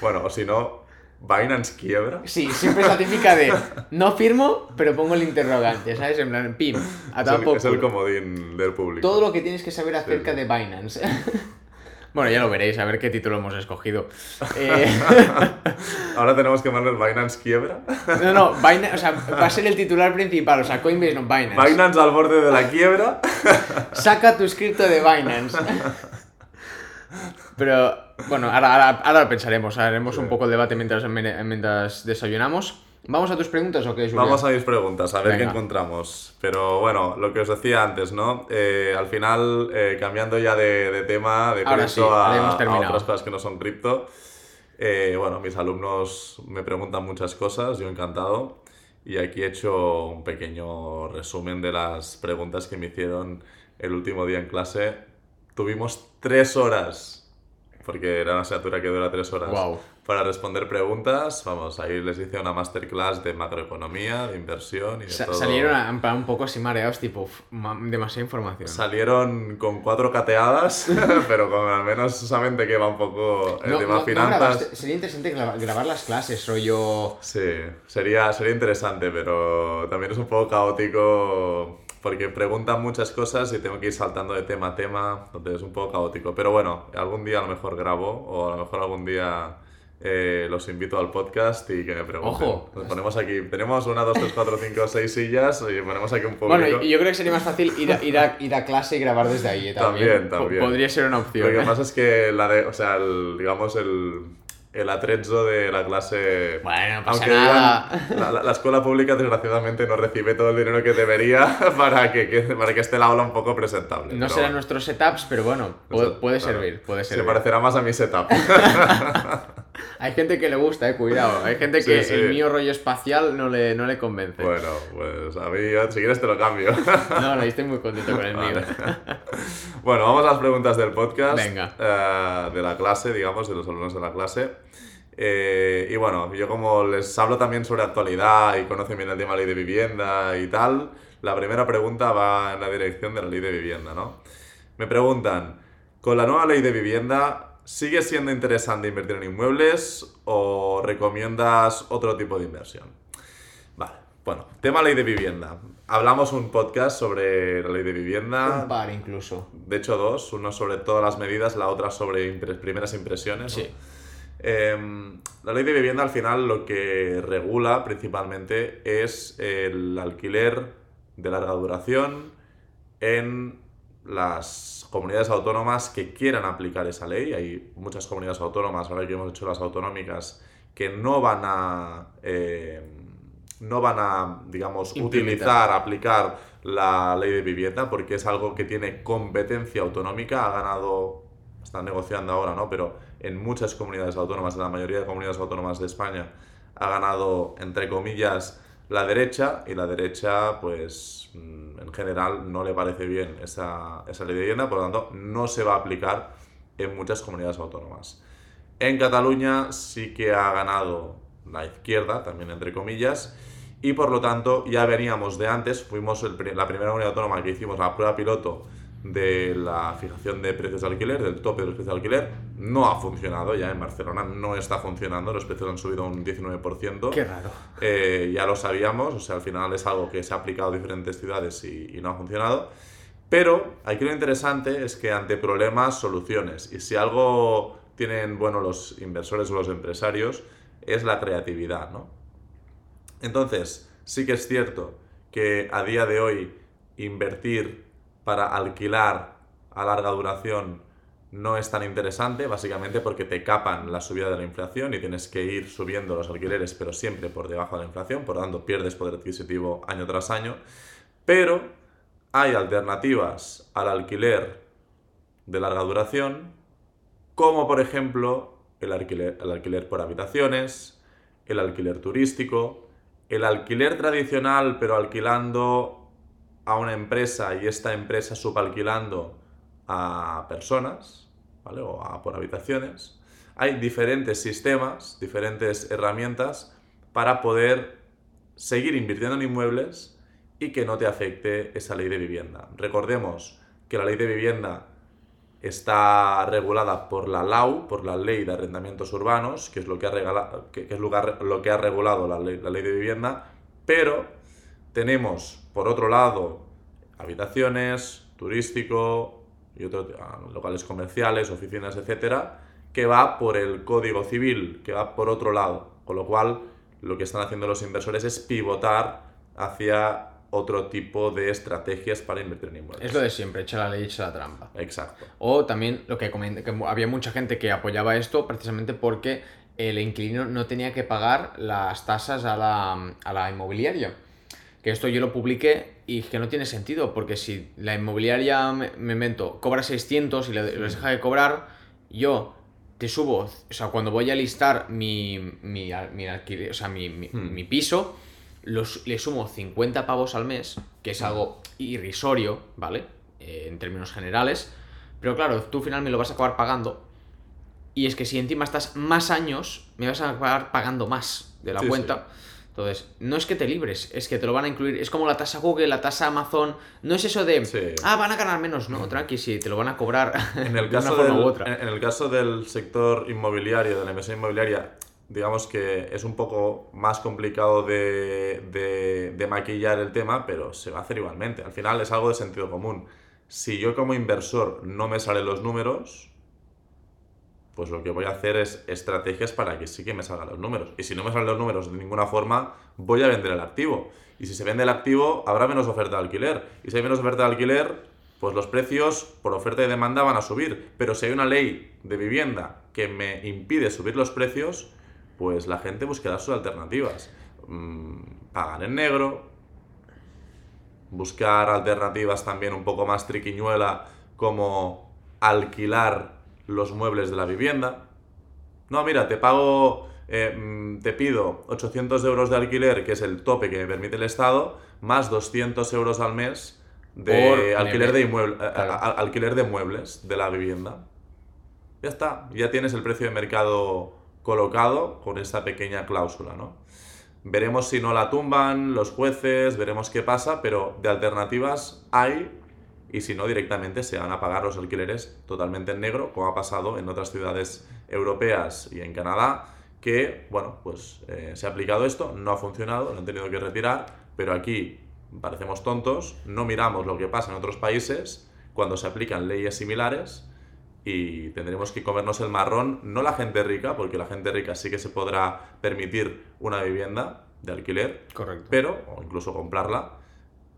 [SPEAKER 2] Bueno, o si no, Binance quiebra.
[SPEAKER 1] Sí, siempre es la típica de no firmo, pero pongo el interrogante, ¿sabes? En plan, pim, a
[SPEAKER 2] Es el, es el comodín del público.
[SPEAKER 1] Todo lo que tienes que saber acerca
[SPEAKER 2] sí.
[SPEAKER 1] de Binance. bueno, ya lo veréis, a ver qué título hemos escogido. Eh,
[SPEAKER 2] Ahora tenemos que poner Binance quiebra.
[SPEAKER 1] no, no, Binance, o sea, va a ser el titular principal, o sea, Coinbase no Binance.
[SPEAKER 2] Binance al borde de la quiebra.
[SPEAKER 1] Saca tu escrito de Binance. Pero, bueno, ahora, ahora, pensaremos, haremos un poco el debate mientras, mientras desayunamos. ¿Vamos a tus preguntas o qué, Julián?
[SPEAKER 2] Vamos a mis preguntas, a ver qué
[SPEAKER 1] Venga.
[SPEAKER 2] encontramos. Pero bueno, lo que os decía antes, ¿no? Eh, al final, eh, cambiando ya de, de tema, de cripto
[SPEAKER 1] sí,
[SPEAKER 2] a, a otras cosas que no son cripto, eh, bueno, mis alumnos me preguntan muchas cosas, yo encantado. Y aquí he hecho un pequeño resumen de las preguntas que me hicieron el último día en clase. Tuvimos tres horas, porque era una asignatura que dura tres horas,
[SPEAKER 1] Guau.
[SPEAKER 2] Para responder preguntas. Vamos, ahí les hice una masterclass de macroeconomía, de inversión y de
[SPEAKER 1] Sa-
[SPEAKER 2] todo.
[SPEAKER 1] Salieron a- un poco así mareados, tipo, demasiada información.
[SPEAKER 2] Salieron con cuatro cateadas, pero con al menos saben de qué va un poco el
[SPEAKER 1] No,
[SPEAKER 2] tema
[SPEAKER 1] no- no
[SPEAKER 2] finanzas.
[SPEAKER 1] grabaste- sería interesante gra- grabar las clases, rollo...
[SPEAKER 2] Sí, sería, sería interesante, pero también es un poco caótico porque preguntan muchas cosas y tengo que ir saltando de tema a tema, entonces es un poco caótico. Pero bueno, algún día a lo mejor grabo o a lo mejor algún día eh, los invito al podcast y que me pregunten.
[SPEAKER 1] Ojo.
[SPEAKER 2] Nos ponemos aquí, tenemos una, dos, tres, cuatro, cinco, seis sillas y ponemos aquí un público.
[SPEAKER 1] Bueno, y yo creo que sería más fácil ir a, ir a, ir a clase y grabar desde ahí eh, también.
[SPEAKER 2] También, también.
[SPEAKER 1] Podría ser una opción.
[SPEAKER 2] Lo que
[SPEAKER 1] ¿eh?
[SPEAKER 2] pasa es que la de, o sea, el, digamos el, el atrezzo de la clase.
[SPEAKER 1] Bueno, no pasa
[SPEAKER 2] aunque
[SPEAKER 1] nada.
[SPEAKER 2] digan, la, la- la escuela pública desgraciadamente no recibe todo el dinero que debería para que, que- para que esté la aula un poco presentable.
[SPEAKER 1] No serán
[SPEAKER 2] bueno.
[SPEAKER 1] nuestros setups, pero bueno, puede,
[SPEAKER 2] Eso,
[SPEAKER 1] puede
[SPEAKER 2] claro.
[SPEAKER 1] servir, puede
[SPEAKER 2] Se
[SPEAKER 1] servir.
[SPEAKER 2] parecerá más a mi setup.
[SPEAKER 1] Hay gente que le gusta, eh, cuidado. Hay gente
[SPEAKER 2] Sí,
[SPEAKER 1] que
[SPEAKER 2] sí.
[SPEAKER 1] el mío rollo espacial no le, no le convence.
[SPEAKER 2] bueno, pues a mí, yo, si quieres, te lo cambio.
[SPEAKER 1] No, no, estoy muy contento con el mío.
[SPEAKER 2] Bueno, vamos a las preguntas del podcast.
[SPEAKER 1] Venga.
[SPEAKER 2] eh, de la clase, digamos, de los alumnos de la clase. Eh, y bueno, yo como les hablo también sobre actualidad y conocen bien el tema de ley de vivienda y tal, la primera pregunta va en la dirección de la ley de vivienda, ¿no? Me preguntan, ¿con la nueva ley de vivienda sigue siendo interesante invertir en inmuebles o recomiendas otro tipo de inversión? Vale, bueno, tema ley de vivienda. Hablamos un podcast sobre la ley de vivienda,
[SPEAKER 1] Un par incluso.
[SPEAKER 2] de hecho dos, uno sobre todas las medidas, la otra sobre impre- primeras impresiones. ¿no? Em, la ley de vivienda al final lo que regula principalmente es el alquiler de larga duración en las comunidades autónomas que quieran aplicar esa ley. Hay muchas comunidades autónomas, ahora que hemos hecho las autonómicas, que no van a... em, no van a, digamos, utilizar, aplicar la ley de vivienda porque es algo que tiene competencia autonómica, ha ganado, están negociando ahora, ¿no? Pero en muchas comunidades autónomas, en la mayoría de comunidades autónomas de España, ha ganado, entre comillas, la derecha y la derecha, pues, mm, en general no le parece bien esa, esa ley de vivienda, por lo tanto, no se va a aplicar en muchas comunidades autónomas. En Cataluña sí que ha ganado la izquierda, también entre comillas, y por lo tanto ya veníamos de antes, fuimos la primera comunidad autónoma que hicimos la prueba piloto de la fijación de precios de alquiler, del tope de los precios de alquiler, no ha funcionado ya en Barcelona, no está funcionando, los precios han subido un 19%.
[SPEAKER 1] Qué raro.
[SPEAKER 2] Eh, ya lo sabíamos, o sea, al final es algo que se ha aplicado en diferentes ciudades y, y no ha funcionado. Pero aquí lo interesante es que ante problemas, soluciones. Y si algo tienen bueno los inversores o los empresarios, es la creatividad, ¿no? Entonces, sí que es cierto que a día de hoy invertir para alquilar a larga duración no es tan interesante, básicamente porque te capan la subida de la inflación y tienes que ir subiendo los alquileres, pero siempre por debajo de la inflación, por lo tanto pierdes poder adquisitivo año tras año. Pero hay alternativas al alquiler de larga duración, como por ejemplo el alquiler, el alquiler por habitaciones, el alquiler turístico, el alquiler tradicional, pero alquilando a una empresa y esta empresa subalquilando a personas, ¿vale? O a, por habitaciones. Hay diferentes sistemas, diferentes herramientas para poder seguir invirtiendo en inmuebles y que no te afecte esa ley de vivienda. Recordemos que la ley de vivienda está regulada por la LAU, por la Ley de Arrendamientos Urbanos, que es lo que ha, regala- que, es lugar- lo que ha regulado la ley de vivienda, pero tenemos, por otro lado, habitaciones, turístico y otros locales comerciales, oficinas, etcétera, que va por el Código Civil, que va por otro lado. Con lo cual, lo que están haciendo los inversores es pivotar hacia otro tipo de estrategias para invertir en inmuebles.
[SPEAKER 1] Es lo de siempre, echa la ley, echa la trampa.
[SPEAKER 2] Exacto.
[SPEAKER 1] O también lo que comenté, que había mucha gente que apoyaba esto precisamente porque el inquilino no tenía que pagar las tasas a la, a la inmobiliaria. Que esto yo lo publiqué y que no tiene sentido, porque si la inmobiliaria, me, me invento, cobra 600 y le- les deja de cobrar, yo te subo, o sea, cuando voy a listar mi, mi, mi alquiler, o sea, mi, mi-
[SPEAKER 2] Hmm.
[SPEAKER 1] mi piso, los, le sumo 50 pavos al mes, que es algo irrisorio, ¿vale? Eh, en términos generales. Pero claro, tú al final me lo vas a acabar pagando. Y es que si encima estás más años, me vas a acabar pagando más de la
[SPEAKER 2] Sí,
[SPEAKER 1] cuenta. Entonces, no es que te libres, es que te lo van a incluir. Es como la tasa Google, la tasa Amazon. No es eso de,
[SPEAKER 2] Sí.
[SPEAKER 1] ah, van a ganar menos. No, tranqui, sí, te lo van a cobrar
[SPEAKER 2] En el,
[SPEAKER 1] de una
[SPEAKER 2] caso
[SPEAKER 1] forma
[SPEAKER 2] del,
[SPEAKER 1] u otra.
[SPEAKER 2] en el caso del sector inmobiliario, de la inversión inmobiliaria, digamos que es un poco más complicado de, de- de maquillar el tema, pero se va a hacer igualmente. Al final es algo de sentido común. Si yo como inversor no me salen los números, pues lo que voy a hacer es estrategias para que sí que me salgan los números. Y si no me salen los números de ninguna forma, voy a vender el activo. Y si se vende el activo, habrá menos oferta de alquiler. Y si hay menos oferta de alquiler, pues los precios por oferta y demanda van a subir. Pero si hay una ley de vivienda que me impide subir los precios, pues la gente buscará sus alternativas. Mm, pagan en negro, buscar alternativas también un poco más triquiñuela como alquilar los muebles de la vivienda. No, mira, te pago, eh, mm, te pido 800 euros de alquiler, que es el tope que me permite el Estado, más 200 euros al mes de alquiler de, alquiler de muebles de la vivienda. Ya está, ya tienes el precio de mercado colocado con esta pequeña cláusula, ¿no? Veremos si no la tumban los jueces, veremos qué pasa, pero de alternativas hay y si no directamente se van a pagar los alquileres totalmente en negro, como ha pasado en otras ciudades europeas y en Canadá, que, bueno, pues eh, se ha aplicado esto, no ha funcionado, lo han tenido que retirar, pero aquí parecemos tontos, no miramos lo que pasa en otros países cuando se aplican leyes similares y tendremos que comernos el marrón, no la gente rica, porque la gente rica sí que se podrá permitir una vivienda de alquiler,
[SPEAKER 1] Correcto.
[SPEAKER 2] pero, o incluso comprarla,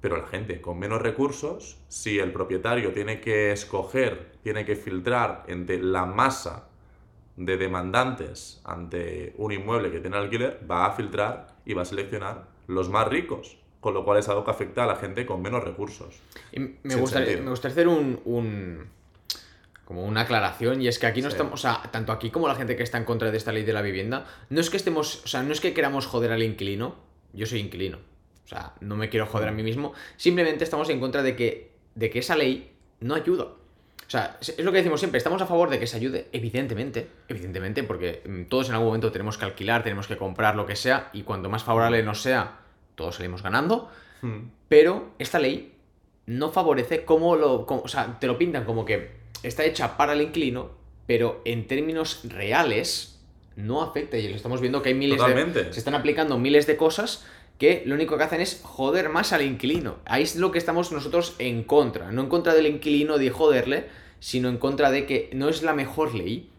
[SPEAKER 2] pero la gente con menos recursos, si el propietario tiene que escoger, tiene que filtrar entre la masa de demandantes ante un inmueble que tiene alquiler, va a filtrar y va a seleccionar los más ricos, con lo cual es algo que afecta a la gente con menos recursos.
[SPEAKER 1] me, gustaría, me gustaría hacer un, como una aclaración y es que aquí no estamos, o sea, tanto aquí como la gente que está en contra de esta ley de la vivienda, no es que estemos, o sea, no es que queramos joder al inquilino, yo soy inquilino, o sea, no me quiero joder a mí mismo. Simplemente estamos en contra de que, de que esa ley no ayuda. O sea, es lo que decimos siempre, estamos a favor de que se ayude, evidentemente, evidentemente, porque mm, todos en algún momento tenemos que alquilar, tenemos que comprar lo que sea, y cuanto más favorable nos sea, todos salimos ganando. Hmm. Pero esta ley no favorece cómo lo. o sea, te lo pintan como que está hecha para el inclino, pero en términos reales no afecta. Y lo estamos viendo que hay miles de. Se están aplicando miles de cosas que lo único que hacen es joder más al inquilino. Ahí es lo que estamos nosotros en contra. No en contra del inquilino de joderle, sino en contra de que no es la mejor ley,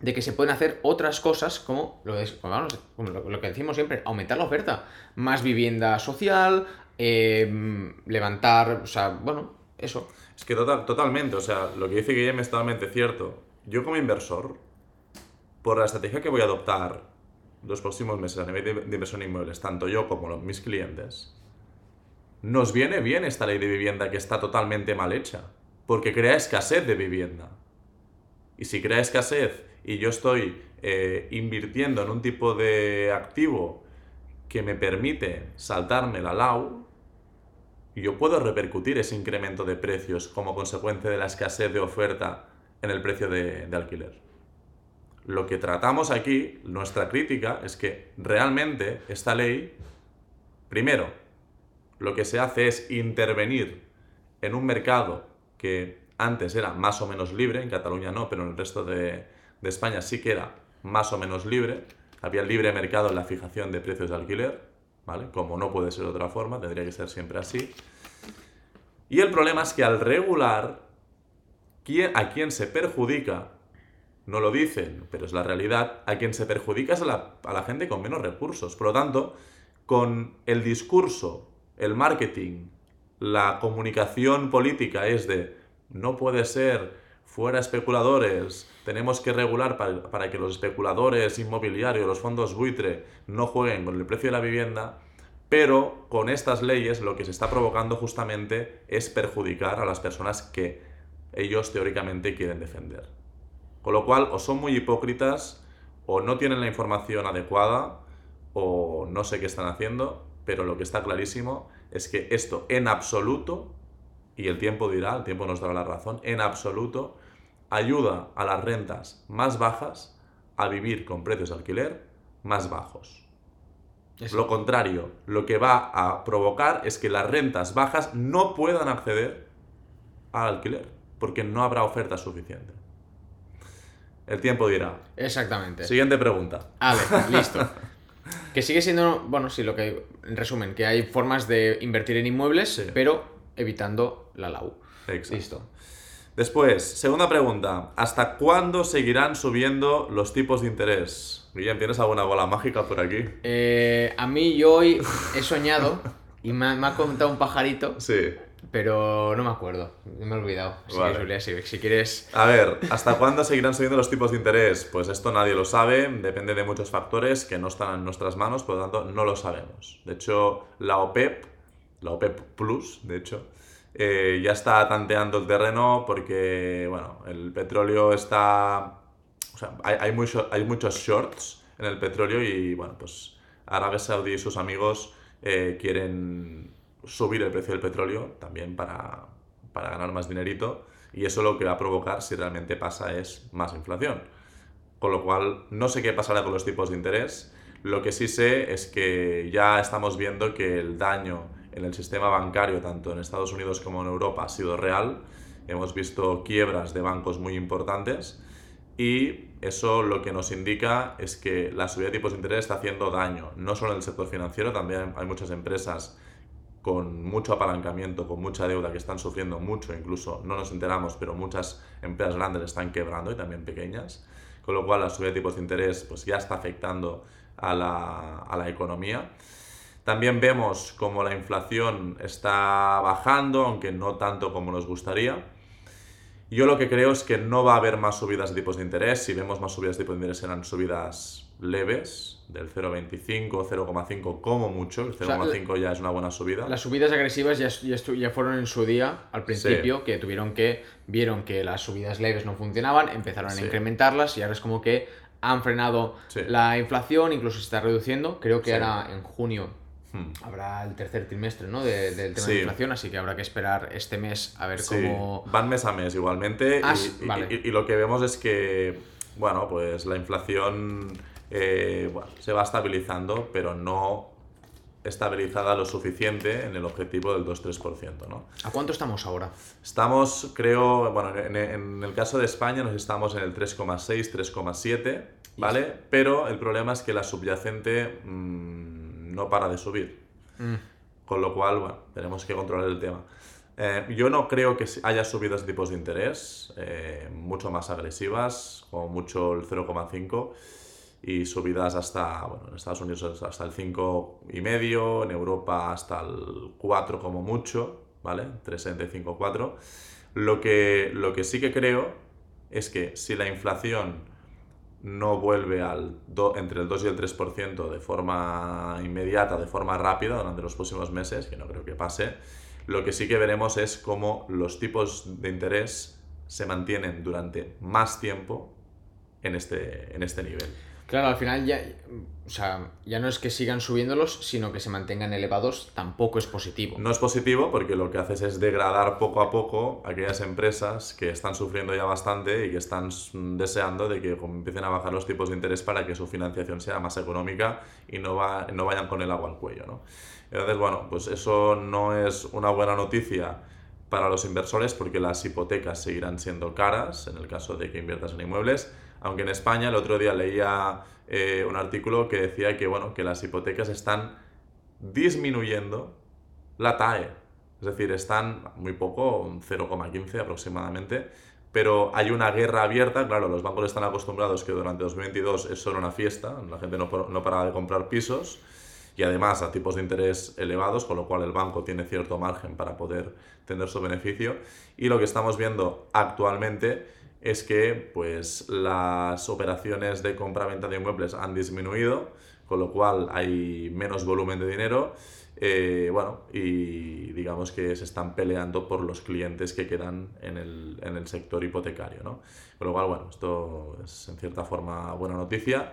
[SPEAKER 1] de que se pueden hacer otras cosas como lo, es, lo, que decimos siempre, aumentar la oferta. Más vivienda social, em, levantar, o sea, bueno, eso.
[SPEAKER 2] Es que total, totalmente, o sea, lo que dice Guillem es totalmente cierto. Yo como inversor, por la estrategia que voy a adoptar los próximos meses a nivel de, inversión en inmuebles, tanto yo como los, mis clientes, nos viene bien esta ley de vivienda que está totalmente mal hecha, porque crea escasez de vivienda. Y si crea escasez y yo estoy eh, invirtiendo en un tipo de activo que me permite saltarme la LAU, yo puedo repercutir ese incremento de precios como consecuencia de la escasez de oferta en el precio de alquiler lo que tratamos aquí, nuestra crítica, es que realmente esta ley, primero, lo que se hace es intervenir en un mercado que antes era más o menos libre, en Cataluña no, pero en el resto de, España sí que era más o menos libre, había libre mercado en la fijación de precios de alquiler, ¿vale? Como no puede ser de otra forma, tendría que ser siempre así. Y el problema es que al regular, ¿a quién se perjudica no lo dicen, pero es la realidad, a quien se perjudica es a la, gente con menos recursos. Por lo tanto, con el discurso, el marketing, la comunicación política es de no puede ser, fuera especuladores, tenemos que regular para, que los especuladores inmobiliarios, los fondos buitre, no jueguen con el precio de la vivienda, pero con estas leyes lo que se está provocando justamente es perjudicar a las personas que ellos teóricamente quieren defender. Con lo cual, o son muy hipócritas, o no tienen la información adecuada, o no sé qué están haciendo, pero lo que está clarísimo es que esto en absoluto, y el tiempo dirá, el tiempo nos dará la razón, en absoluto ayuda a las rentas más bajas a vivir con precios de alquiler más bajos. Lo contrario, lo que va a provocar es que las rentas bajas no puedan acceder al alquiler, porque no habrá oferta suficiente. El tiempo dirá.
[SPEAKER 1] Exactamente.
[SPEAKER 2] Siguiente pregunta.
[SPEAKER 1] Vale, listo. que sigue siendo, bueno, sí, lo que, en resumen, que hay formas de invertir en inmuebles, pero evitando la LAU.
[SPEAKER 2] Exacto. Listo. Después, segunda pregunta. ¿Hasta cuándo seguirán subiendo los tipos de interés? Guillem, ¿tienes alguna bola mágica por aquí?
[SPEAKER 1] Eh, a mí yo hoy he soñado y me ha, me ha contado un pajarito,
[SPEAKER 2] Sí.
[SPEAKER 1] Pero no me acuerdo. Me he olvidado. Así que,
[SPEAKER 2] Vale.
[SPEAKER 1] Julia, si, si quieres...
[SPEAKER 2] A ver, ¿hasta cuándo seguirán subiendo los tipos de interés? Pues esto nadie lo sabe, depende de muchos factores que no están en nuestras manos, por lo tanto no lo sabemos. De hecho, la OPEP, la OPEP Plus, de hecho, eh, ya está tanteando el terreno porque, bueno, el petróleo está... O sea, hay, hay, hay muchos shorts en el petróleo y, bueno, pues Arabia Saudí y sus amigos eh, quieren subir el precio del petróleo también para, para ganar más dinerito y eso lo que va a provocar si realmente pasa es más inflación. Con lo cual, no sé qué pasará con los tipos de interés. Lo que sí sé es que ya estamos viendo que el daño en el sistema bancario, tanto en Estados Unidos como en Europa, ha sido real. Hemos visto quiebras de bancos muy importantes y eso lo que nos indica es que la subida de tipos de interés está haciendo daño, no solo en el sector financiero, también hay muchas empresas con mucho apalancamiento, con mucha deuda, que están sufriendo mucho, incluso no nos enteramos, pero muchas empresas grandes están quebrando y también pequeñas, con lo cual la subida de tipos de interés pues, ya está afectando a la, a la economía. También vemos como la inflación está bajando, aunque no tanto como nos gustaría. Yo lo que creo es que no va a haber más subidas de tipos de interés. Si vemos más subidas de tipos de interés serán subidas leves, del 0,25 o 0,5 como mucho. El
[SPEAKER 1] sea,
[SPEAKER 2] 0,5 ya es una buena subida.
[SPEAKER 1] Las subidas agresivas ya, ya, fueron en su día, al principio, que tuvieron que, vieron que las subidas leves no funcionaban, empezaron
[SPEAKER 2] Sí.
[SPEAKER 1] a incrementarlas y ahora es como que han frenado
[SPEAKER 2] Sí.
[SPEAKER 1] la inflación, incluso se está reduciendo. Creo que ahora en junio
[SPEAKER 2] Hmm.
[SPEAKER 1] habrá el tercer trimestre ¿no? de- del tema de inflación, así que habrá que esperar este mes a ver cómo...
[SPEAKER 2] van mes a mes igualmente.
[SPEAKER 1] Ah,
[SPEAKER 2] y,
[SPEAKER 1] vale.
[SPEAKER 2] y- y lo que vemos es que, bueno, pues la inflación eh, bueno, se va estabilizando, pero no estabilizada lo suficiente en el objetivo del 2-3%, ¿no?
[SPEAKER 1] ¿A cuánto estamos ahora?
[SPEAKER 2] Estamos, creo, bueno, en, en el caso de España nos estamos en el 3,6, 3,7, ¿vale? Pero el problema es que la subyacente mm, no para de subir.
[SPEAKER 1] Mm,
[SPEAKER 2] Con lo cual, bueno, tenemos que controlar el tema. Eh, yo no creo que haya subidas de tipos de interés eh, mucho más agresivas, como mucho el 0,5 y subidas hasta, bueno, en Estados Unidos hasta el 5,5, en Europa hasta el 4 como mucho, ¿vale? 3,75, 4. Lo que, lo que sí que creo es que si la inflación no vuelve al do- entre el 2 y el 3% de forma inmediata, de forma rápida durante los próximos meses, que no creo que pase, lo que sí que veremos es cómo los tipos de interés se mantienen durante más tiempo en este, en este nivel.
[SPEAKER 1] Claro, al final ya, o sea, ya no es que sigan subiéndolos, sino que se mantengan elevados, tampoco es positivo.
[SPEAKER 2] No es positivo porque lo que haces es degradar poco a poco aquellas empresas que están sufriendo ya bastante y que están deseando de que empiecen a bajar los tipos de interés para que su financiación sea más económica y no, va, no vayan con el agua al cuello. ¿no? Entonces, bueno, pues eso no es una buena noticia para los inversores porque las hipotecas seguirán siendo caras en el caso de que inviertas en inmuebles. Aunque en España el otro día leía eh, un artículo que decía que, bueno, que las hipotecas están disminuyendo la TAE. Es decir, están muy poco, un 0,15 aproximadamente, pero hay una guerra abierta. Claro, los bancos están acostumbrados que durante 2022 es solo una fiesta, la gente no, no para de comprar pisos y además a tipos de interés elevados, con lo cual el banco tiene cierto margen para poder tener su beneficio. Y lo que estamos viendo actualmente es que pues, las operaciones de compra-venta de inmuebles han disminuido, con lo cual hay menos volumen de dinero. eh, bueno, y digamos que se están peleando por los clientes que quedan en el, en el sector hipotecario, ¿no? Con lo cual, bueno, esto es en cierta forma buena noticia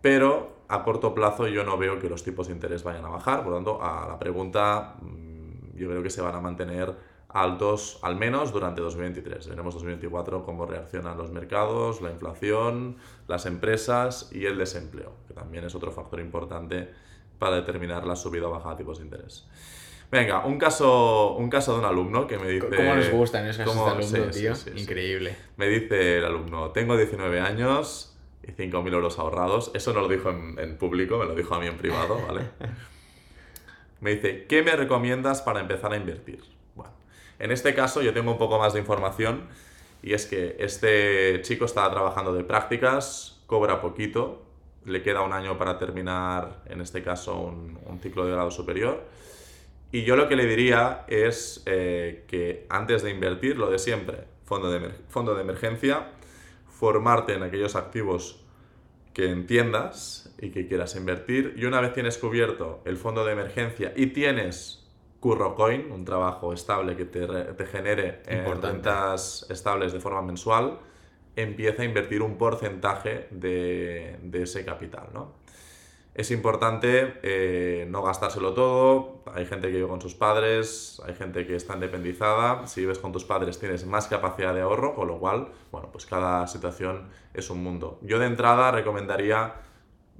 [SPEAKER 2] pero a corto plazo yo no veo que los tipos de interés vayan a bajar. Por lo tanto, a la pregunta, mm, yo creo que se van a mantener altos al menos durante 2023. Veremos 2024 cómo reaccionan los mercados, la inflación, las empresas y el desempleo, que también es otro factor importante para determinar la subida o bajada de tipos de interés. Venga, un caso, un caso de un alumno que me dice...
[SPEAKER 1] ¿Cómo nos gustan esos casos
[SPEAKER 2] cómo-
[SPEAKER 1] de alumno,
[SPEAKER 2] sí, sí,
[SPEAKER 1] tío?
[SPEAKER 2] sí, sí.
[SPEAKER 1] Increíble.
[SPEAKER 2] Me dice el alumno, tengo 19 años y 5.000 euros ahorrados. Eso no lo dijo en, en público, me lo dijo a mí en privado, ¿vale? Me dice, ¿qué me recomiendas para empezar a invertir? En este caso yo tengo un poco más de información Y es que este chico estaba trabajando de prácticas, cobra poquito, le queda un año para terminar, en este caso, un, ciclo de grado superior. Y yo lo que le diría es eh, que antes de invertir, lo de siempre, fondo de, fondo de emergencia, formarte en aquellos activos que entiendas y que quieras invertir. Y una vez tienes cubierto el fondo de emergencia y tienes CurroCoin, un trabajo estable que te, te genere eh, rentas estables de forma mensual, empieza a invertir un porcentaje de, de ese capital, ¿no? Es importante eh, no gastárselo todo. Hay gente que vive con sus padres, hay gente que está independizada. Si vives con tus padres tienes más capacidad de ahorro, con lo cual, bueno, pues cada situación es un mundo. Yo de entrada recomendaría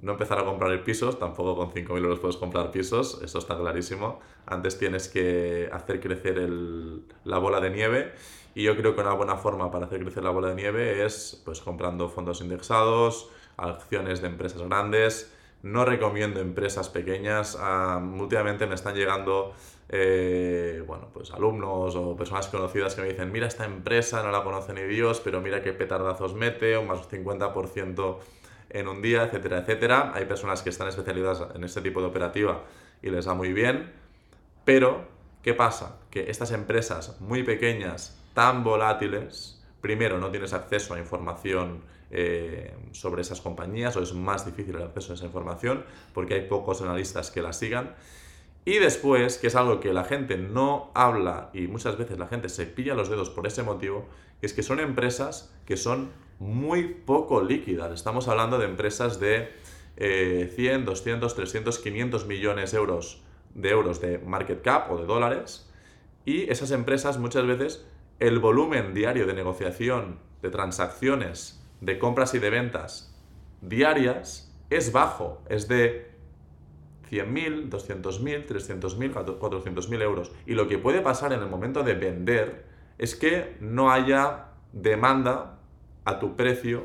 [SPEAKER 2] no empezar a comprar pisos, tampoco con 5.000 euros puedes comprar pisos, eso está clarísimo. Antes tienes que hacer crecer el- la bola de nieve y yo creo que una buena forma para hacer crecer la bola de nieve es pues comprando fondos indexados, acciones de empresas grandes. No recomiendo empresas pequeñas. ah, últimamente me están llegando eh, bueno, pues alumnos o personas conocidas que me dicen, mira esta empresa, no la conoce ni Dios, pero mira qué petardazos mete, un más 50% en un día, etcétera, etcétera. Hay personas que están especializadas en este tipo de operativa y les da muy bien. Pero, ¿qué pasa? Que estas empresas muy pequeñas, tan volátiles, primero no tienes acceso a información eh, sobre esas compañías o es más difícil el acceso a esa información porque hay pocos analistas que la sigan. Y después, que es algo que la gente no habla y muchas veces la gente se pilla los dedos por ese motivo, es que son empresas que son muy poco líquidas. Estamos hablando de empresas de eh, 100, 200, 300, 500 millones euros de euros de market cap o de dólares. Y esas empresas muchas veces el volumen diario de negociación, de transacciones, de compras y de ventas diarias es bajo, es de 100.000, 200.000, 300.000, 400.000 euros. Y lo que puede pasar en el momento de vender es que no haya demanda a tu precio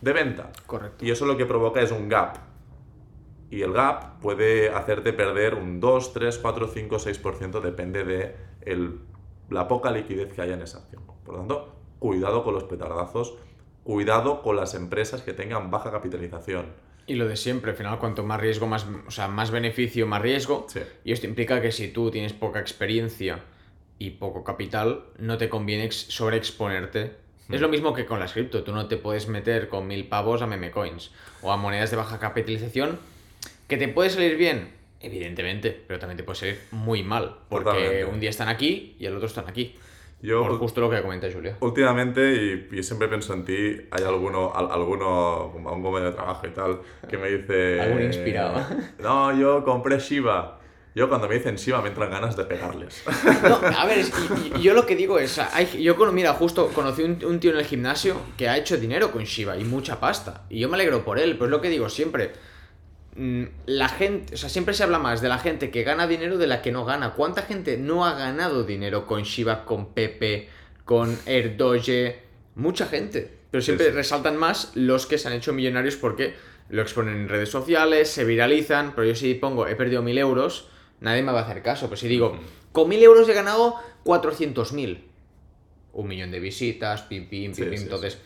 [SPEAKER 2] de venta.
[SPEAKER 1] Correcto.
[SPEAKER 2] Y eso lo que provoca es un gap. Y el gap puede hacerte perder un 2, 3, 4, 5, 6%, depende de el- la poca liquidez que haya en esa acción. Por lo tanto, cuidado con los petardazos, cuidado con las empresas que tengan baja capitalización.
[SPEAKER 1] Y lo de siempre, al final, cuanto más riesgo, más, o sea, más beneficio, más riesgo.
[SPEAKER 2] Sí.
[SPEAKER 1] Y esto implica que si tú tienes poca experiencia y poco capital, no te conviene ex- Es lo mismo que con las cripto. Tú no te puedes meter con mil pavos a meme coins o a monedas de baja capitalización. ¿Que te puede salir bien? Evidentemente, pero también te puede salir muy mal. Porque
[SPEAKER 2] Totalmente.
[SPEAKER 1] un día están aquí y el otro están aquí.
[SPEAKER 2] Yo,
[SPEAKER 1] Por justo lo que comenta Julia.
[SPEAKER 2] Últimamente, y, y siempre pienso en ti, hay alguno, al- alguno, como un compañero de trabajo y tal, que me dice...
[SPEAKER 1] Algún inspirado.
[SPEAKER 2] No, yo compré Shiba. Yo cuando me dicen Shiba me entran ganas de pegarles.
[SPEAKER 1] No, a ver, es- yo lo que digo es, hay- yo mira, justo conocí un, un tío en el gimnasio que ha hecho dinero con Shiba y mucha pasta. Y yo me alegro por él, pues es lo que digo siempre. Mm, La gente, o sea, siempre se habla más de la gente que gana dinero de la que no gana. ¿Cuánta gente no ha ganado dinero con Shiba, con Pepe, con Erdoje? Mucha gente. Pero siempre
[SPEAKER 2] Sí, sí.
[SPEAKER 1] resaltan más los que se han hecho millonarios porque lo exponen en redes sociales, se viralizan. Pero yo si pongo, he perdido mil euros, nadie me va a hacer caso. Pero si digo, con mil euros he ganado 400.000. Un millón de visitas, pim, pim,
[SPEAKER 2] Sí,
[SPEAKER 1] pim, pim.
[SPEAKER 2] sí,
[SPEAKER 1] Entonces,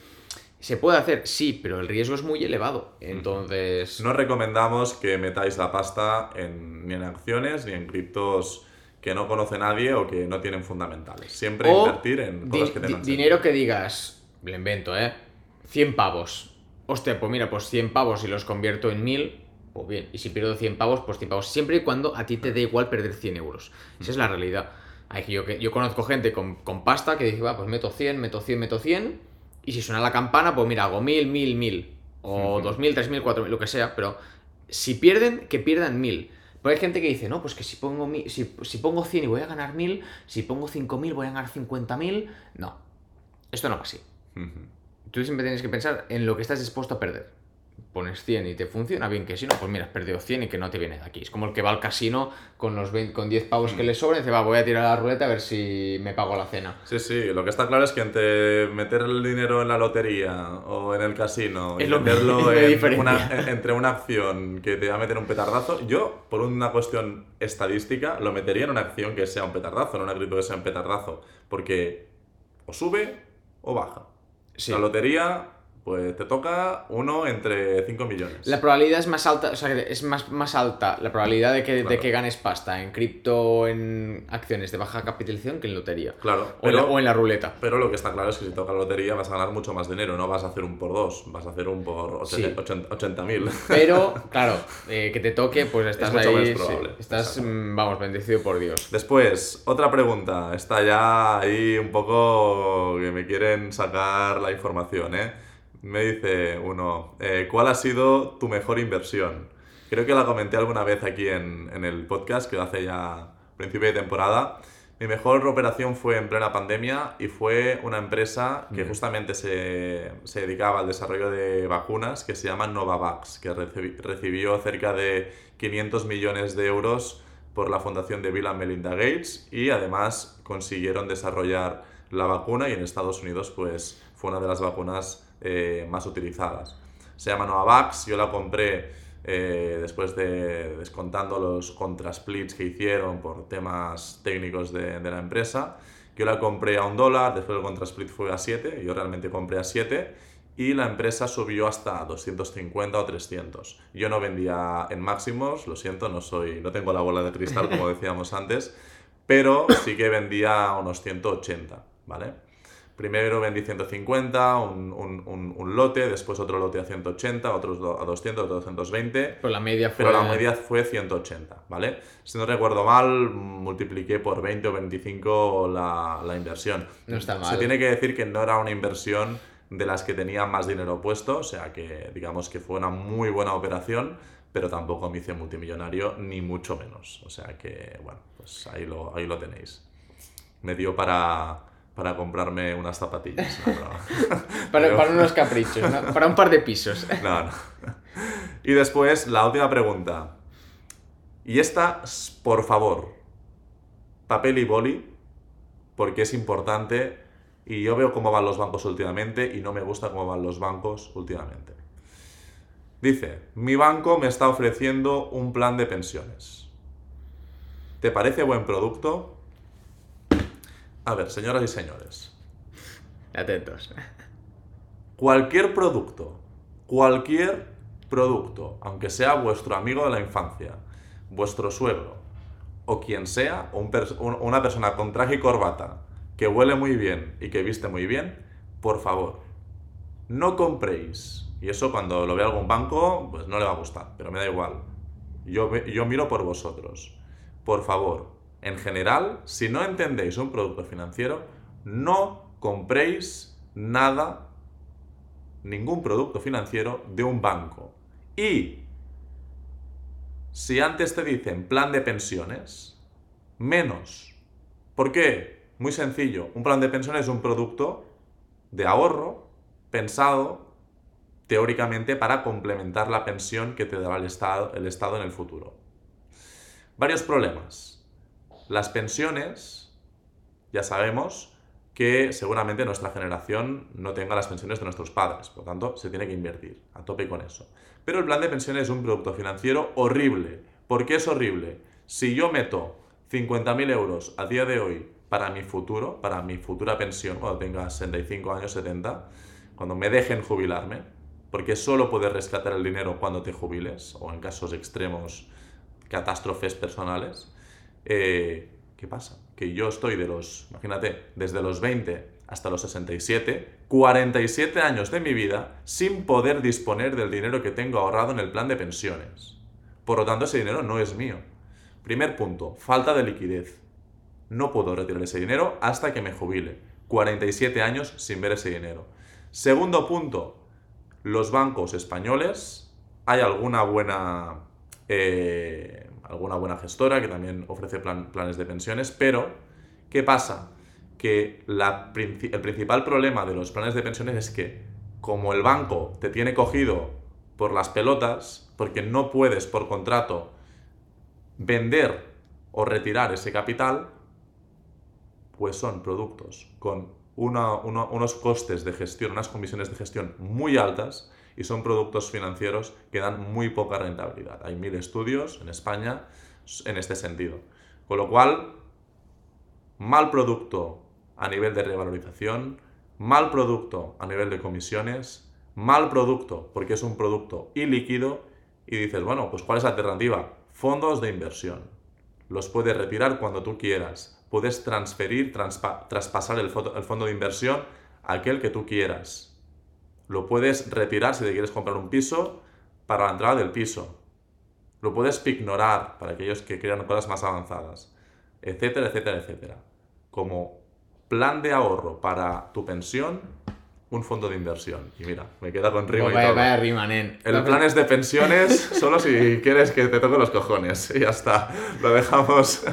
[SPEAKER 1] ¿se puede hacer? Sí, pero el riesgo es muy elevado. Entonces,
[SPEAKER 2] No recomendamos que metáis la pasta en, ni en acciones ni en criptos que no conoce nadie o que no tienen fundamentales. Siempre
[SPEAKER 1] o
[SPEAKER 2] invertir en cosas que tengan
[SPEAKER 1] dinero que digas, le invento, ¿eh? 100 pavos. Hostia, pues mira, pues 100 pavos y los convierto en 1000, pues bien. Y si pierdo 100 pavos, pues 100 pavos. Siempre y cuando a ti te dé igual perder 100 euros. Esa es la realidad. Hay que yo, yo conozco gente con, con pasta que dice, va, pues meto 100, meto 100, meto 100. Y si suena la campana, pues mira, hago 1000, 1000, 1000. O 2000, 3000, 4000, lo que sea. Pero si pierden, que pierdan 1000. Pero hay gente que dice, no, pues que si pongo, mi- si, si pongo 100 y voy a ganar 1000, si pongo 5000 voy a ganar 50.000. No, esto no va así.
[SPEAKER 2] Ujú.
[SPEAKER 1] Tú siempre tienes que pensar en lo que estás dispuesto a perder. Pones 100 y te funciona bien, que si no, pues mira, has perdido 100 y que no te viene de aquí. Es como el que va al casino con los 20 con 10 pavos que le sobran y dice, va, voy a tirar la ruleta a ver si me pago la cena.
[SPEAKER 2] Sí, sí, lo que está claro es que entre meter el dinero en la lotería o en el casino y
[SPEAKER 1] lo-
[SPEAKER 2] meterlo
[SPEAKER 1] es
[SPEAKER 2] en una- en- entre una acción que te va a meter un petardazo, yo, por una cuestión estadística, lo metería en una acción que sea un petardazo, no una cripto que sea un petardazo, porque o sube o baja.
[SPEAKER 1] Sí.
[SPEAKER 2] La lotería, pues te toca uno entre 5 millones.
[SPEAKER 1] La probabilidad es más alta, o sea, es más, más alta la probabilidad de que, de que ganes pasta en cripto o en acciones de baja capitalización que en lotería.
[SPEAKER 2] Claro,
[SPEAKER 1] O, en la, o en la ruleta.
[SPEAKER 2] Pero lo que está claro es que si toca la lotería vas a ganar mucho más dinero, no vas a hacer un por dos, vas a hacer un por
[SPEAKER 1] Sí.
[SPEAKER 2] 80.000.
[SPEAKER 1] Pero, claro, eh, que te toque, pues estás
[SPEAKER 2] mucho
[SPEAKER 1] ahí.
[SPEAKER 2] menos
[SPEAKER 1] sí,
[SPEAKER 2] probable.
[SPEAKER 1] estás,
[SPEAKER 2] Exacto.
[SPEAKER 1] mm, vamos, bendecido por Dios.
[SPEAKER 2] Después, otra pregunta. Está ya ahí un poco que me quieren sacar la información, ¿eh? Me dice uno, eh, ¿cuál ha sido tu mejor inversión? Creo que la comenté alguna vez aquí en, en el podcast, que hace ya principio de temporada. Mi mejor operación fue en plena pandemia y fue una empresa que justamente se, se dedicaba al desarrollo de vacunas que se llama Novavax, que recibi- recibió cerca de 500 millones de euros por la fundación de Bill and Melinda Gates y además consiguieron desarrollar la vacuna y en Estados Unidos pues fue una de las vacunas eh, más utilizadas. Se llama Novavax, yo la compré eh, después de descontando los contrasplits que hicieron por temas técnicos de, de la empresa. Yo la compré a un dólar, después el contrasplit fue a 7, yo realmente compré a 7 y la empresa subió hasta 250 o 300. Yo no vendía en máximos, lo siento, no, soy, no tengo la bola de cristal como decíamos antes, pero sí que vendía a unos 180, ¿vale? Primero vendí 150, un, un- un- un lote, después otro lote a 180, otros a 200, otro a 220,
[SPEAKER 1] Pero la media fue.
[SPEAKER 2] pero la media fue 180, ¿vale? Si no recuerdo mal, multipliqué por 20 o 25 la, la inversión.
[SPEAKER 1] No está mal.
[SPEAKER 2] Se tiene que decir que no era una inversión de las que tenía más dinero puesto, o sea que digamos que fue una muy buena operación, pero tampoco me hice multimillonario, ni mucho menos. O sea que, bueno, pues ahí lo, ahí lo tenéis. Me dio para, para comprarme unas zapatillas. ¿no? Pero-
[SPEAKER 1] Para,
[SPEAKER 2] pero-
[SPEAKER 1] para unos caprichos, ¿no? Para un par de pisos.
[SPEAKER 2] no, no. Y después, la última pregunta. Y esta, por favor, papel y boli, porque es importante y yo veo cómo van los bancos últimamente y no me gusta cómo van los bancos últimamente. Dice, mi banco me está ofreciendo un plan de pensiones. ¿Te parece buen producto? A ver, señoras y señores,
[SPEAKER 1] Atentos.
[SPEAKER 2] Cualquier producto, cualquier producto, aunque sea vuestro amigo de la infancia, vuestro suegro, o quien sea, o un pers- un- una persona con traje y corbata, que huele muy bien y que viste muy bien, por favor, no compréis. Y eso cuando lo vea algún banco, pues no le va a gustar, pero me da igual. Yo, yo miro por vosotros. Por favor, en general, si no entendéis un producto financiero, no compréis nada, ningún producto financiero de un banco. Y si antes te dicen plan de pensiones, menos. ¿Por qué? Muy sencillo. Un plan de pensiones es un producto de ahorro pensado teóricamente para complementar la pensión que te dará el Estado, el Estado en el futuro. Varios problemas. Las pensiones, ya sabemos que seguramente nuestra generación no tenga las pensiones de nuestros padres, por lo tanto se tiene que invertir, a tope con eso. Pero el plan de pensiones es un producto financiero horrible. ¿Por qué es horrible? Si yo meto 50.000 euros a día de hoy para mi futuro, para mi futura pensión, cuando tenga 65 años, 70, cuando me dejen jubilarme, porque solo puedes rescatar el dinero cuando te jubiles, o en casos extremos, catástrofes personales, eh, ¿qué pasa? Que yo estoy de los, imagínate, desde los 20 hasta los 67, 47 años de mi vida sin poder disponer del dinero que tengo ahorrado en el plan de pensiones. Por lo tanto, ese dinero no es mío. Primer punto, falta de liquidez. No puedo retirar ese dinero hasta que me jubile. 47 años sin ver ese dinero. Segundo punto, los bancos españoles, hay alguna buena, eh, alguna buena gestora que también ofrece plan- planes de pensiones, pero ¿qué pasa? Que el principal problema de los planes de pensiones es que como el banco te tiene cogido por las pelotas, porque no puedes por contrato vender o retirar ese capital, pues son productos con unos costes de gestión, unas comisiones de gestión muy altas y son productos financieros que dan muy poca rentabilidad. Hay mil estudios en España en este sentido. Con lo cual, mal producto a nivel de revalorización, mal producto a nivel de comisiones, mal producto porque es un producto ilíquido y dices, bueno, pues ¿cuál es la alternativa? Fondos de inversión. Los puedes retirar cuando tú quieras. Puedes transferir, traspasar el, el fondo de inversión a aquel que tú quieras. Lo puedes retirar si te quieres comprar un piso para la entrada del piso. Lo puedes ignorar para aquellos que quieran cosas más avanzadas, etcétera, etcétera, etcétera. Como plan de ahorro para tu pensión, un fondo de inversión. Y mira, me queda con rima y
[SPEAKER 1] vaya,
[SPEAKER 2] todo.
[SPEAKER 1] vaya rima, nen.
[SPEAKER 2] El plan es de pensiones solo si quieres que te toque los cojones. Y ya está. Lo dejamos,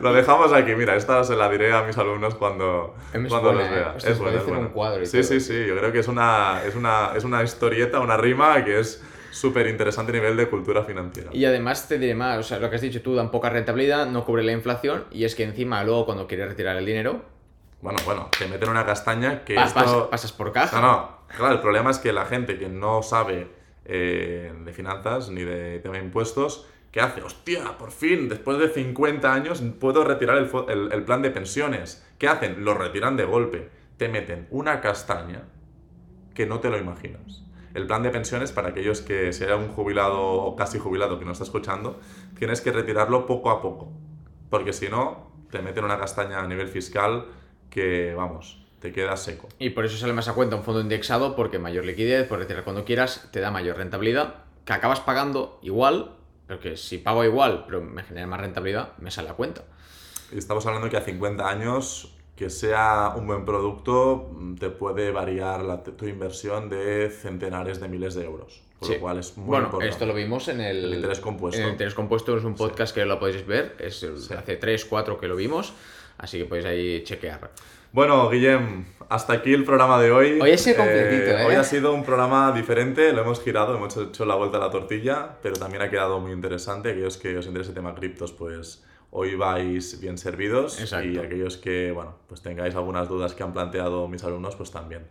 [SPEAKER 2] lo dejamos aquí. Mira, esta se la diré a mis alumnos cuando,
[SPEAKER 1] Es
[SPEAKER 2] cuando
[SPEAKER 1] buena,
[SPEAKER 2] los
[SPEAKER 1] ¿eh?
[SPEAKER 2] vea.
[SPEAKER 1] Hostia,
[SPEAKER 2] es buena, es
[SPEAKER 1] un cuadro y
[SPEAKER 2] sí,
[SPEAKER 1] todo.
[SPEAKER 2] sí, sí. Yo creo que es una, es una, es una historieta, una rima que es súper interesante a nivel de cultura financiera.
[SPEAKER 1] Y además te diré más, o sea, lo que has dicho tú, dan poca rentabilidad, no cubre la inflación y es que encima luego cuando quieres retirar el dinero,
[SPEAKER 2] Bueno, bueno, te meten una castaña que
[SPEAKER 1] pas-
[SPEAKER 2] esto...
[SPEAKER 1] pas- pasas por caja.
[SPEAKER 2] No, no. Claro, el problema es que la gente que no sabe eh, de finanzas ni de tema de impuestos, ¿qué hace? Hostia, por fin, después de 50 años puedo retirar el, el- el plan de pensiones. ¿Qué hacen? Lo retiran de golpe. Te meten una castaña que no te lo imaginas. El plan de pensiones, para aquellos que sea un jubilado o casi jubilado que no está escuchando, tienes que retirarlo poco a poco. Porque si no, te meten una castaña a nivel fiscal que, vamos, te quedas seco.
[SPEAKER 1] Y por eso sale más a cuenta un fondo indexado, porque mayor liquidez, por retirar cuando quieras, te da mayor rentabilidad, que acabas pagando igual, pero que si pago igual, pero me genera más rentabilidad, me sale a cuenta.
[SPEAKER 2] Estamos hablando que a 50 años, que sea un buen producto, mm, te puede variar la- tu inversión de centenares de miles de euros. Por
[SPEAKER 1] Sí.
[SPEAKER 2] lo cual es muy
[SPEAKER 1] bueno,
[SPEAKER 2] importante.
[SPEAKER 1] esto lo vimos en el,
[SPEAKER 2] El interés compuesto.
[SPEAKER 1] En el interés compuesto es un podcast que lo podéis ver, es
[SPEAKER 2] Sí.
[SPEAKER 1] hace 3, 4 que lo vimos, así que podéis ahí chequear.
[SPEAKER 2] Bueno, Guillem, hasta aquí el programa de hoy.
[SPEAKER 1] Hoy ha sido completito, ¿eh?
[SPEAKER 2] Hoy ha sido un programa diferente, lo hemos girado, hemos hecho la vuelta a la tortilla, pero también ha quedado muy interesante. Aquellos que os interese el tema criptos, pues hoy vais bien servidos.
[SPEAKER 1] Exacto.
[SPEAKER 2] Y aquellos que, bueno, pues tengáis algunas dudas que han planteado mis alumnos, pues también.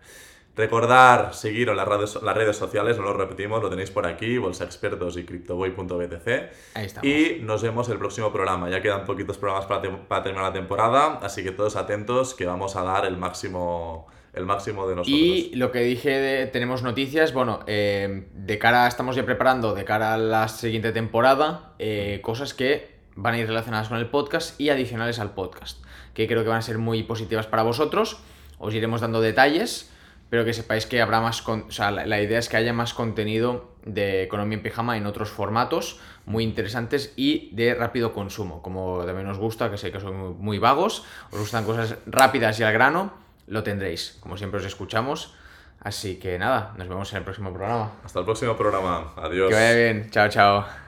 [SPEAKER 2] Recordar seguir en las redes, las redes sociales, no lo repetimos, lo tenéis por aquí, Bolsa Expertos y CryptoBoy.btc.
[SPEAKER 1] Ahí estamos.
[SPEAKER 2] Y nos vemos el próximo programa. Ya quedan poquitos programas para, para terminar la temporada, así que todos atentos que vamos a dar el máximo, el máximo de nosotros.
[SPEAKER 1] Y lo que dije de tenemos noticias, bueno, eh, de cara, estamos ya preparando de cara a la siguiente temporada, eh, cosas que van a ir relacionadas con el podcast y adicionales al podcast, que creo que van a ser muy positivas para vosotros. Os iremos dando detalles, pero que sepáis que habrá más, con- o sea, la, la idea es que haya más contenido de economía en pijama en otros formatos muy interesantes y de rápido consumo, como también os gusta, que sé que son muy, muy vagos, os gustan cosas rápidas y al grano, lo tendréis, como siempre os escuchamos. Así que nada, nos vemos en el próximo programa.
[SPEAKER 2] Hasta el próximo programa. Adiós.
[SPEAKER 1] Que vaya bien, chao, chao.